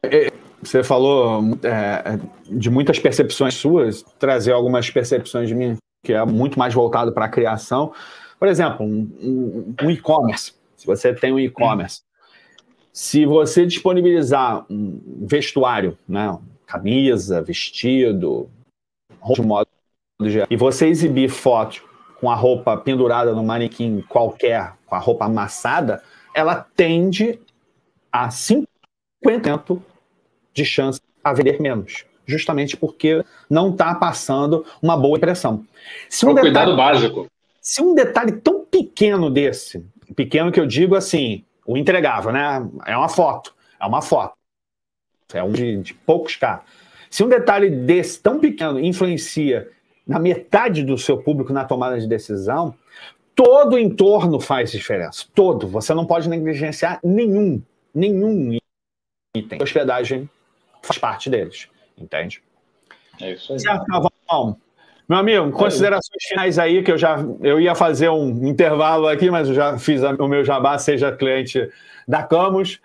É, é você falou é, de muitas percepções suas, trazer algumas percepções de mim que é muito mais voltado para a criação. Por exemplo, um, um, um e-commerce. Se você tem um e-commerce, se você disponibilizar um vestuário, né, camisa, vestido, roupa de modo geral, e você exibir foto com a roupa pendurada no manequim qualquer, com a roupa amassada, ela tende a 50% de chance a vender menos. Justamente porque não está passando uma boa impressão. Se um é detalhe, cuidado básico. Se um detalhe tão pequeno desse, pequeno que eu digo assim, o entregável, né? É uma foto. É uma foto. É um de, de poucos caras. Se um detalhe desse tão pequeno influencia na metade do seu público na tomada de decisão, todo o entorno faz diferença. Todo. Você não pode negligenciar nenhum, nenhum item. Hospedagem faz parte deles, entende? É isso aí. Certo? Meu amigo, é considerações finais aí, que eu já eu ia fazer um intervalo aqui, mas eu já fiz o meu jabá, seja cliente da Camus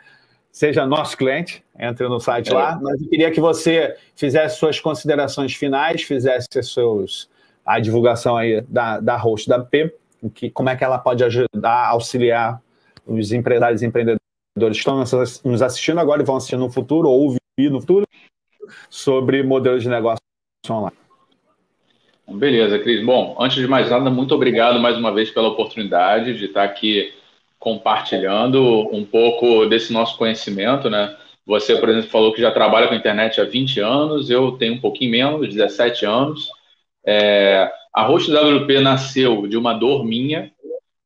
seja nosso cliente, entre no site é. lá. Mas eu queria que você fizesse suas considerações finais, fizesse seus, a divulgação aí da, da host da P, que, como é que ela pode ajudar, auxiliar os empresários e empreendedores que estão nos assistindo agora e vão assistir no futuro, ou ouvir no futuro, sobre modelos de negócio online. Beleza, Cris. Bom, antes de mais nada, muito obrigado mais uma vez pela oportunidade de estar aqui compartilhando um pouco desse nosso conhecimento, né? Você, por exemplo, falou que já trabalha com internet há 20 anos, eu tenho um pouquinho menos, 17 anos. É, a Host WP nasceu de uma dor minha,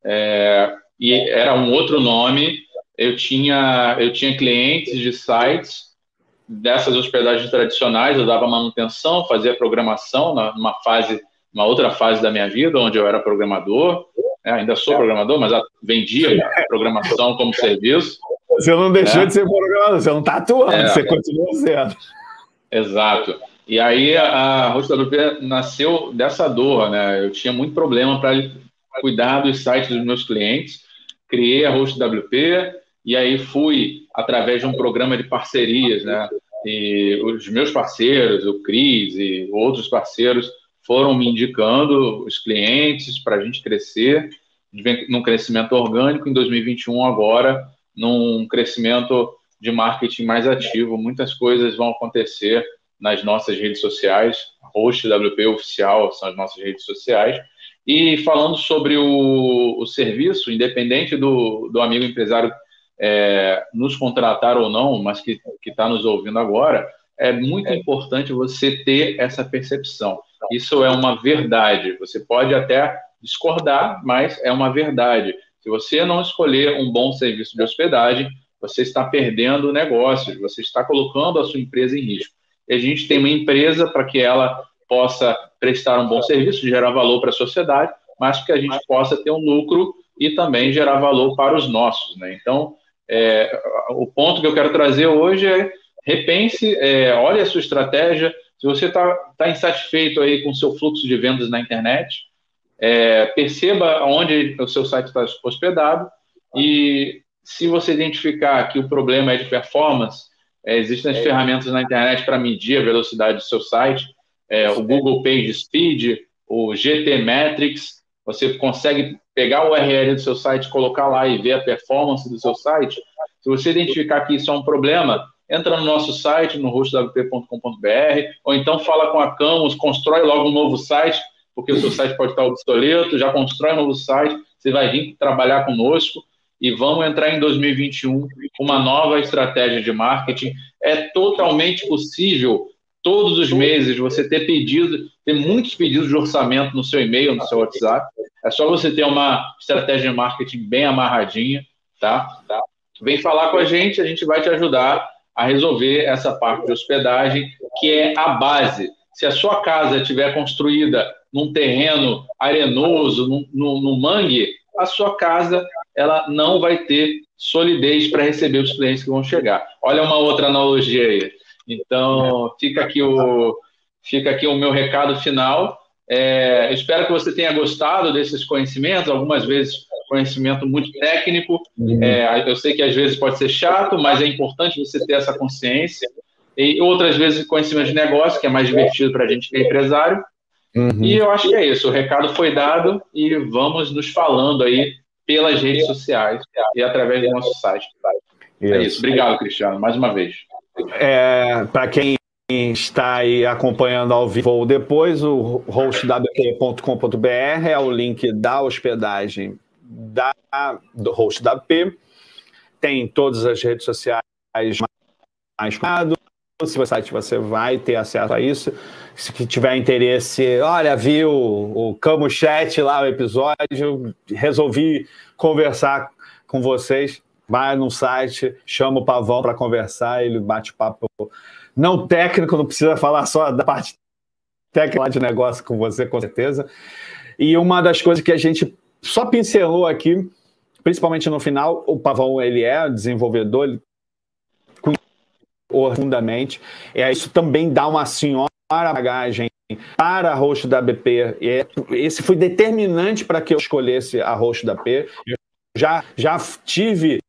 é, e era um outro nome. Eu tinha, eu tinha clientes de sites dessas hospedagens tradicionais, eu dava manutenção, fazia programação numa fase, uma outra fase da minha vida, onde eu era programador. É, ainda sou programador, mas vendia programação como serviço. Você não deixou é. de ser programador, você não está atuando, é. você continua sendo. Exato. E aí a Host WP nasceu dessa dor, né? Eu tinha muito problema para cuidar dos sites dos meus clientes. Criei a Host WP e aí fui através de um programa de parcerias, né? E os meus parceiros, o Cris e outros parceiros, foram me indicando os clientes para a gente crescer, num crescimento orgânico, em 2021 agora, num crescimento de marketing mais ativo. Muitas coisas vão acontecer nas nossas redes sociais, host WP oficial são as nossas redes sociais. E falando sobre o, o serviço, independente do, do amigo empresário é, nos contratar ou não, mas que está nos ouvindo agora, é muito é. importante você ter essa percepção. Isso é uma verdade. Você pode até discordar, mas é uma verdade. Se você não escolher um bom serviço de hospedagem, você está perdendo negócios, você está colocando a sua empresa em risco. E a gente tem uma empresa para que ela possa prestar um bom serviço, gerar valor para a sociedade, mas que a gente possa ter um lucro e também gerar valor para os nossos. Né? Então, é, o ponto que eu quero trazer hoje é repense, é, olhe a sua estratégia, se você está tá insatisfeito aí com o seu fluxo de vendas na internet, é, perceba onde o seu site está hospedado e se você identificar que o problema é de performance, é, existem as é. ferramentas na internet para medir a velocidade do seu site, é, o Google Page Speed, o GT Metrics, você consegue pegar o URL do seu site, colocar lá e ver a performance do seu site, se você identificar que isso é um problema, entra no nosso site, no hostwp.com.br, ou então fala com a Camus, constrói logo um novo site, porque o seu site pode estar obsoleto, já constrói um novo site, você vai vir trabalhar conosco e vamos entrar em 2021 com uma nova estratégia de marketing. É totalmente possível todos os meses você ter pedido, ter muitos pedidos de orçamento no seu e-mail, no seu WhatsApp. É só você ter uma estratégia de marketing bem amarradinha, tá? Vem falar com a gente, a gente vai te ajudar a resolver essa parte de hospedagem, que é a base. Se a sua casa estiver construída num terreno arenoso, num, num, num mangue, a sua casa ela não vai ter solidez para receber os clientes que vão chegar. Olha uma outra analogia aí. Então, fica aqui o, fica aqui o meu recado final. É, espero que você tenha gostado desses conhecimentos, algumas vezes conhecimento muito técnico. Uhum. É, eu sei que às vezes pode ser chato, mas é importante você ter essa consciência. E outras vezes conhecimento de negócio, que é mais divertido para a gente que é empresário. Uhum. E eu acho que é isso. O recado foi dado e vamos nos falando aí pelas redes sociais e através do nosso site. É isso. Obrigado, Cristiano, mais uma vez. É, Para quem está aí acompanhando ao vivo ou depois, o hostwp.com.br é o link da hospedagem da, do host da P. Tem todas as redes sociais mais se o site você vai ter acesso a isso. Se tiver interesse, olha, viu o Camo Chat lá, o episódio, resolvi conversar com vocês. Vai no site, chama o Pavão para conversar, ele bate papo não técnico, não precisa falar só da parte técnica de negócio com você, com certeza. E uma das coisas que a gente só pincelou aqui, principalmente no final, o Pavão ele é desenvolvedor, ele profundamente. É, isso também dá uma senhora bagagem para a host da BP. E esse foi determinante para que eu escolhesse a host da P. Eu já, já tive.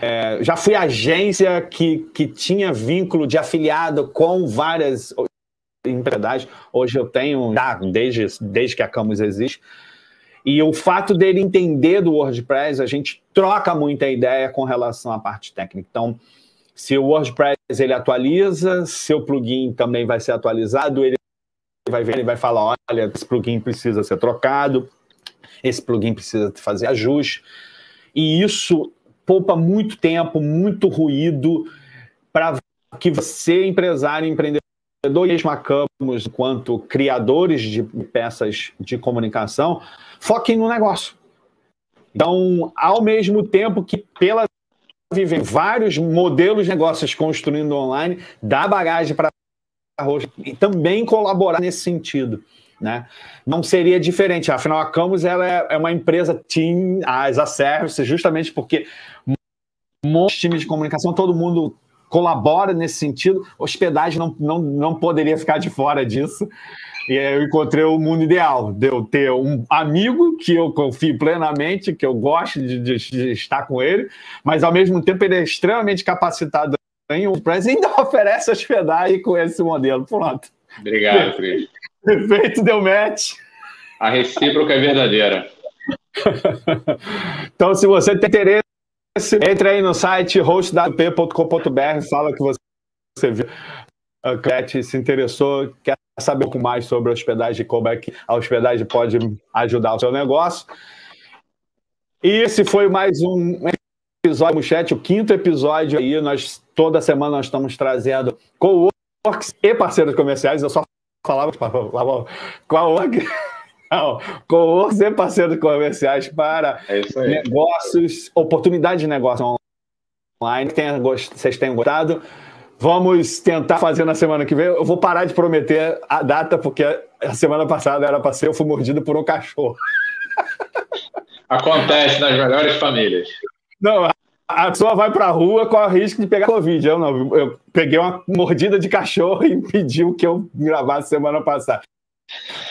É, já fui agência que, que tinha vínculo de afiliado com várias empresas. Hoje eu tenho, desde, desde que a Camus existe. E o fato dele entender do WordPress, a gente troca muita ideia com relação à parte técnica. Então, se o WordPress ele atualiza, seu plugin também vai ser atualizado, ele vai ver, ele vai falar, olha, esse plugin precisa ser trocado, esse plugin precisa fazer ajuste. E isso poupa muito tempo, muito ruído para que você, empresário, empreendedor, e marcamos enquanto criadores de peças de comunicação, foquem no negócio. Então, ao mesmo tempo que pela vivem vários modelos de negócios construindo online, dá bagagem para e também colaborar nesse sentido. Né? Não seria diferente, afinal, a Camus ela é, é uma empresa team as a service, justamente porque monte de times de comunicação, todo mundo colabora nesse sentido. Hospedagem não, não, não poderia ficar de fora disso. E aí eu encontrei o mundo ideal, de eu ter um amigo que eu confio plenamente, que eu gosto de, de, de estar com ele, mas ao mesmo tempo ele é extremamente capacitado em WordPress e ainda oferece hospedagem com esse modelo. Pronto. Obrigado, Cris. Perfeito, deu match. A recíproca é verdadeira. então, se você tem interesse, entre aí no site hostwp.com.br, fala que você viu a se interessou, quer saber um pouco mais sobre hospedagem, como é que a hospedagem pode ajudar o seu negócio. E esse foi mais um episódio chat, o quinto episódio aí. Nós toda semana nós estamos trazendo co-works e parceiros comerciais. Eu só falava com a org. co-works e parceiros comerciais para é negócios, oportunidades de negócio online. Tenha, vocês tenham gostado. Vamos tentar fazer na semana que vem. Eu vou parar de prometer a data, porque a semana passada era para ser, eu fui mordido por um cachorro. Acontece nas melhores famílias. Não, a pessoa vai para a rua com o risco de pegar Covid. Eu não, eu peguei uma mordida de cachorro e impediu que eu gravasse semana passada.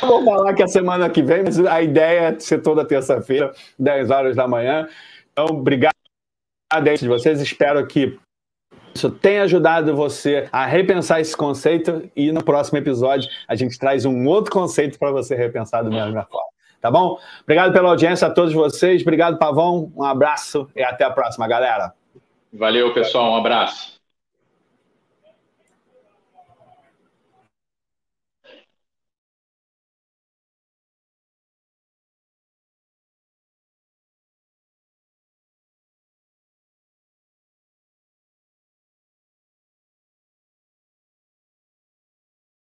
Vou falar que a semana que vem, mas a ideia é ser toda terça-feira, 10 horas da manhã. Então, obrigado a de vocês. Espero que isso tem ajudado você a repensar esse conceito e no próximo episódio a gente traz um outro conceito para você repensar da mesma forma. Tá bom? Obrigado pela audiência a todos vocês. Obrigado, Pavão. Um abraço e até a próxima, galera. Valeu, pessoal. Um abraço.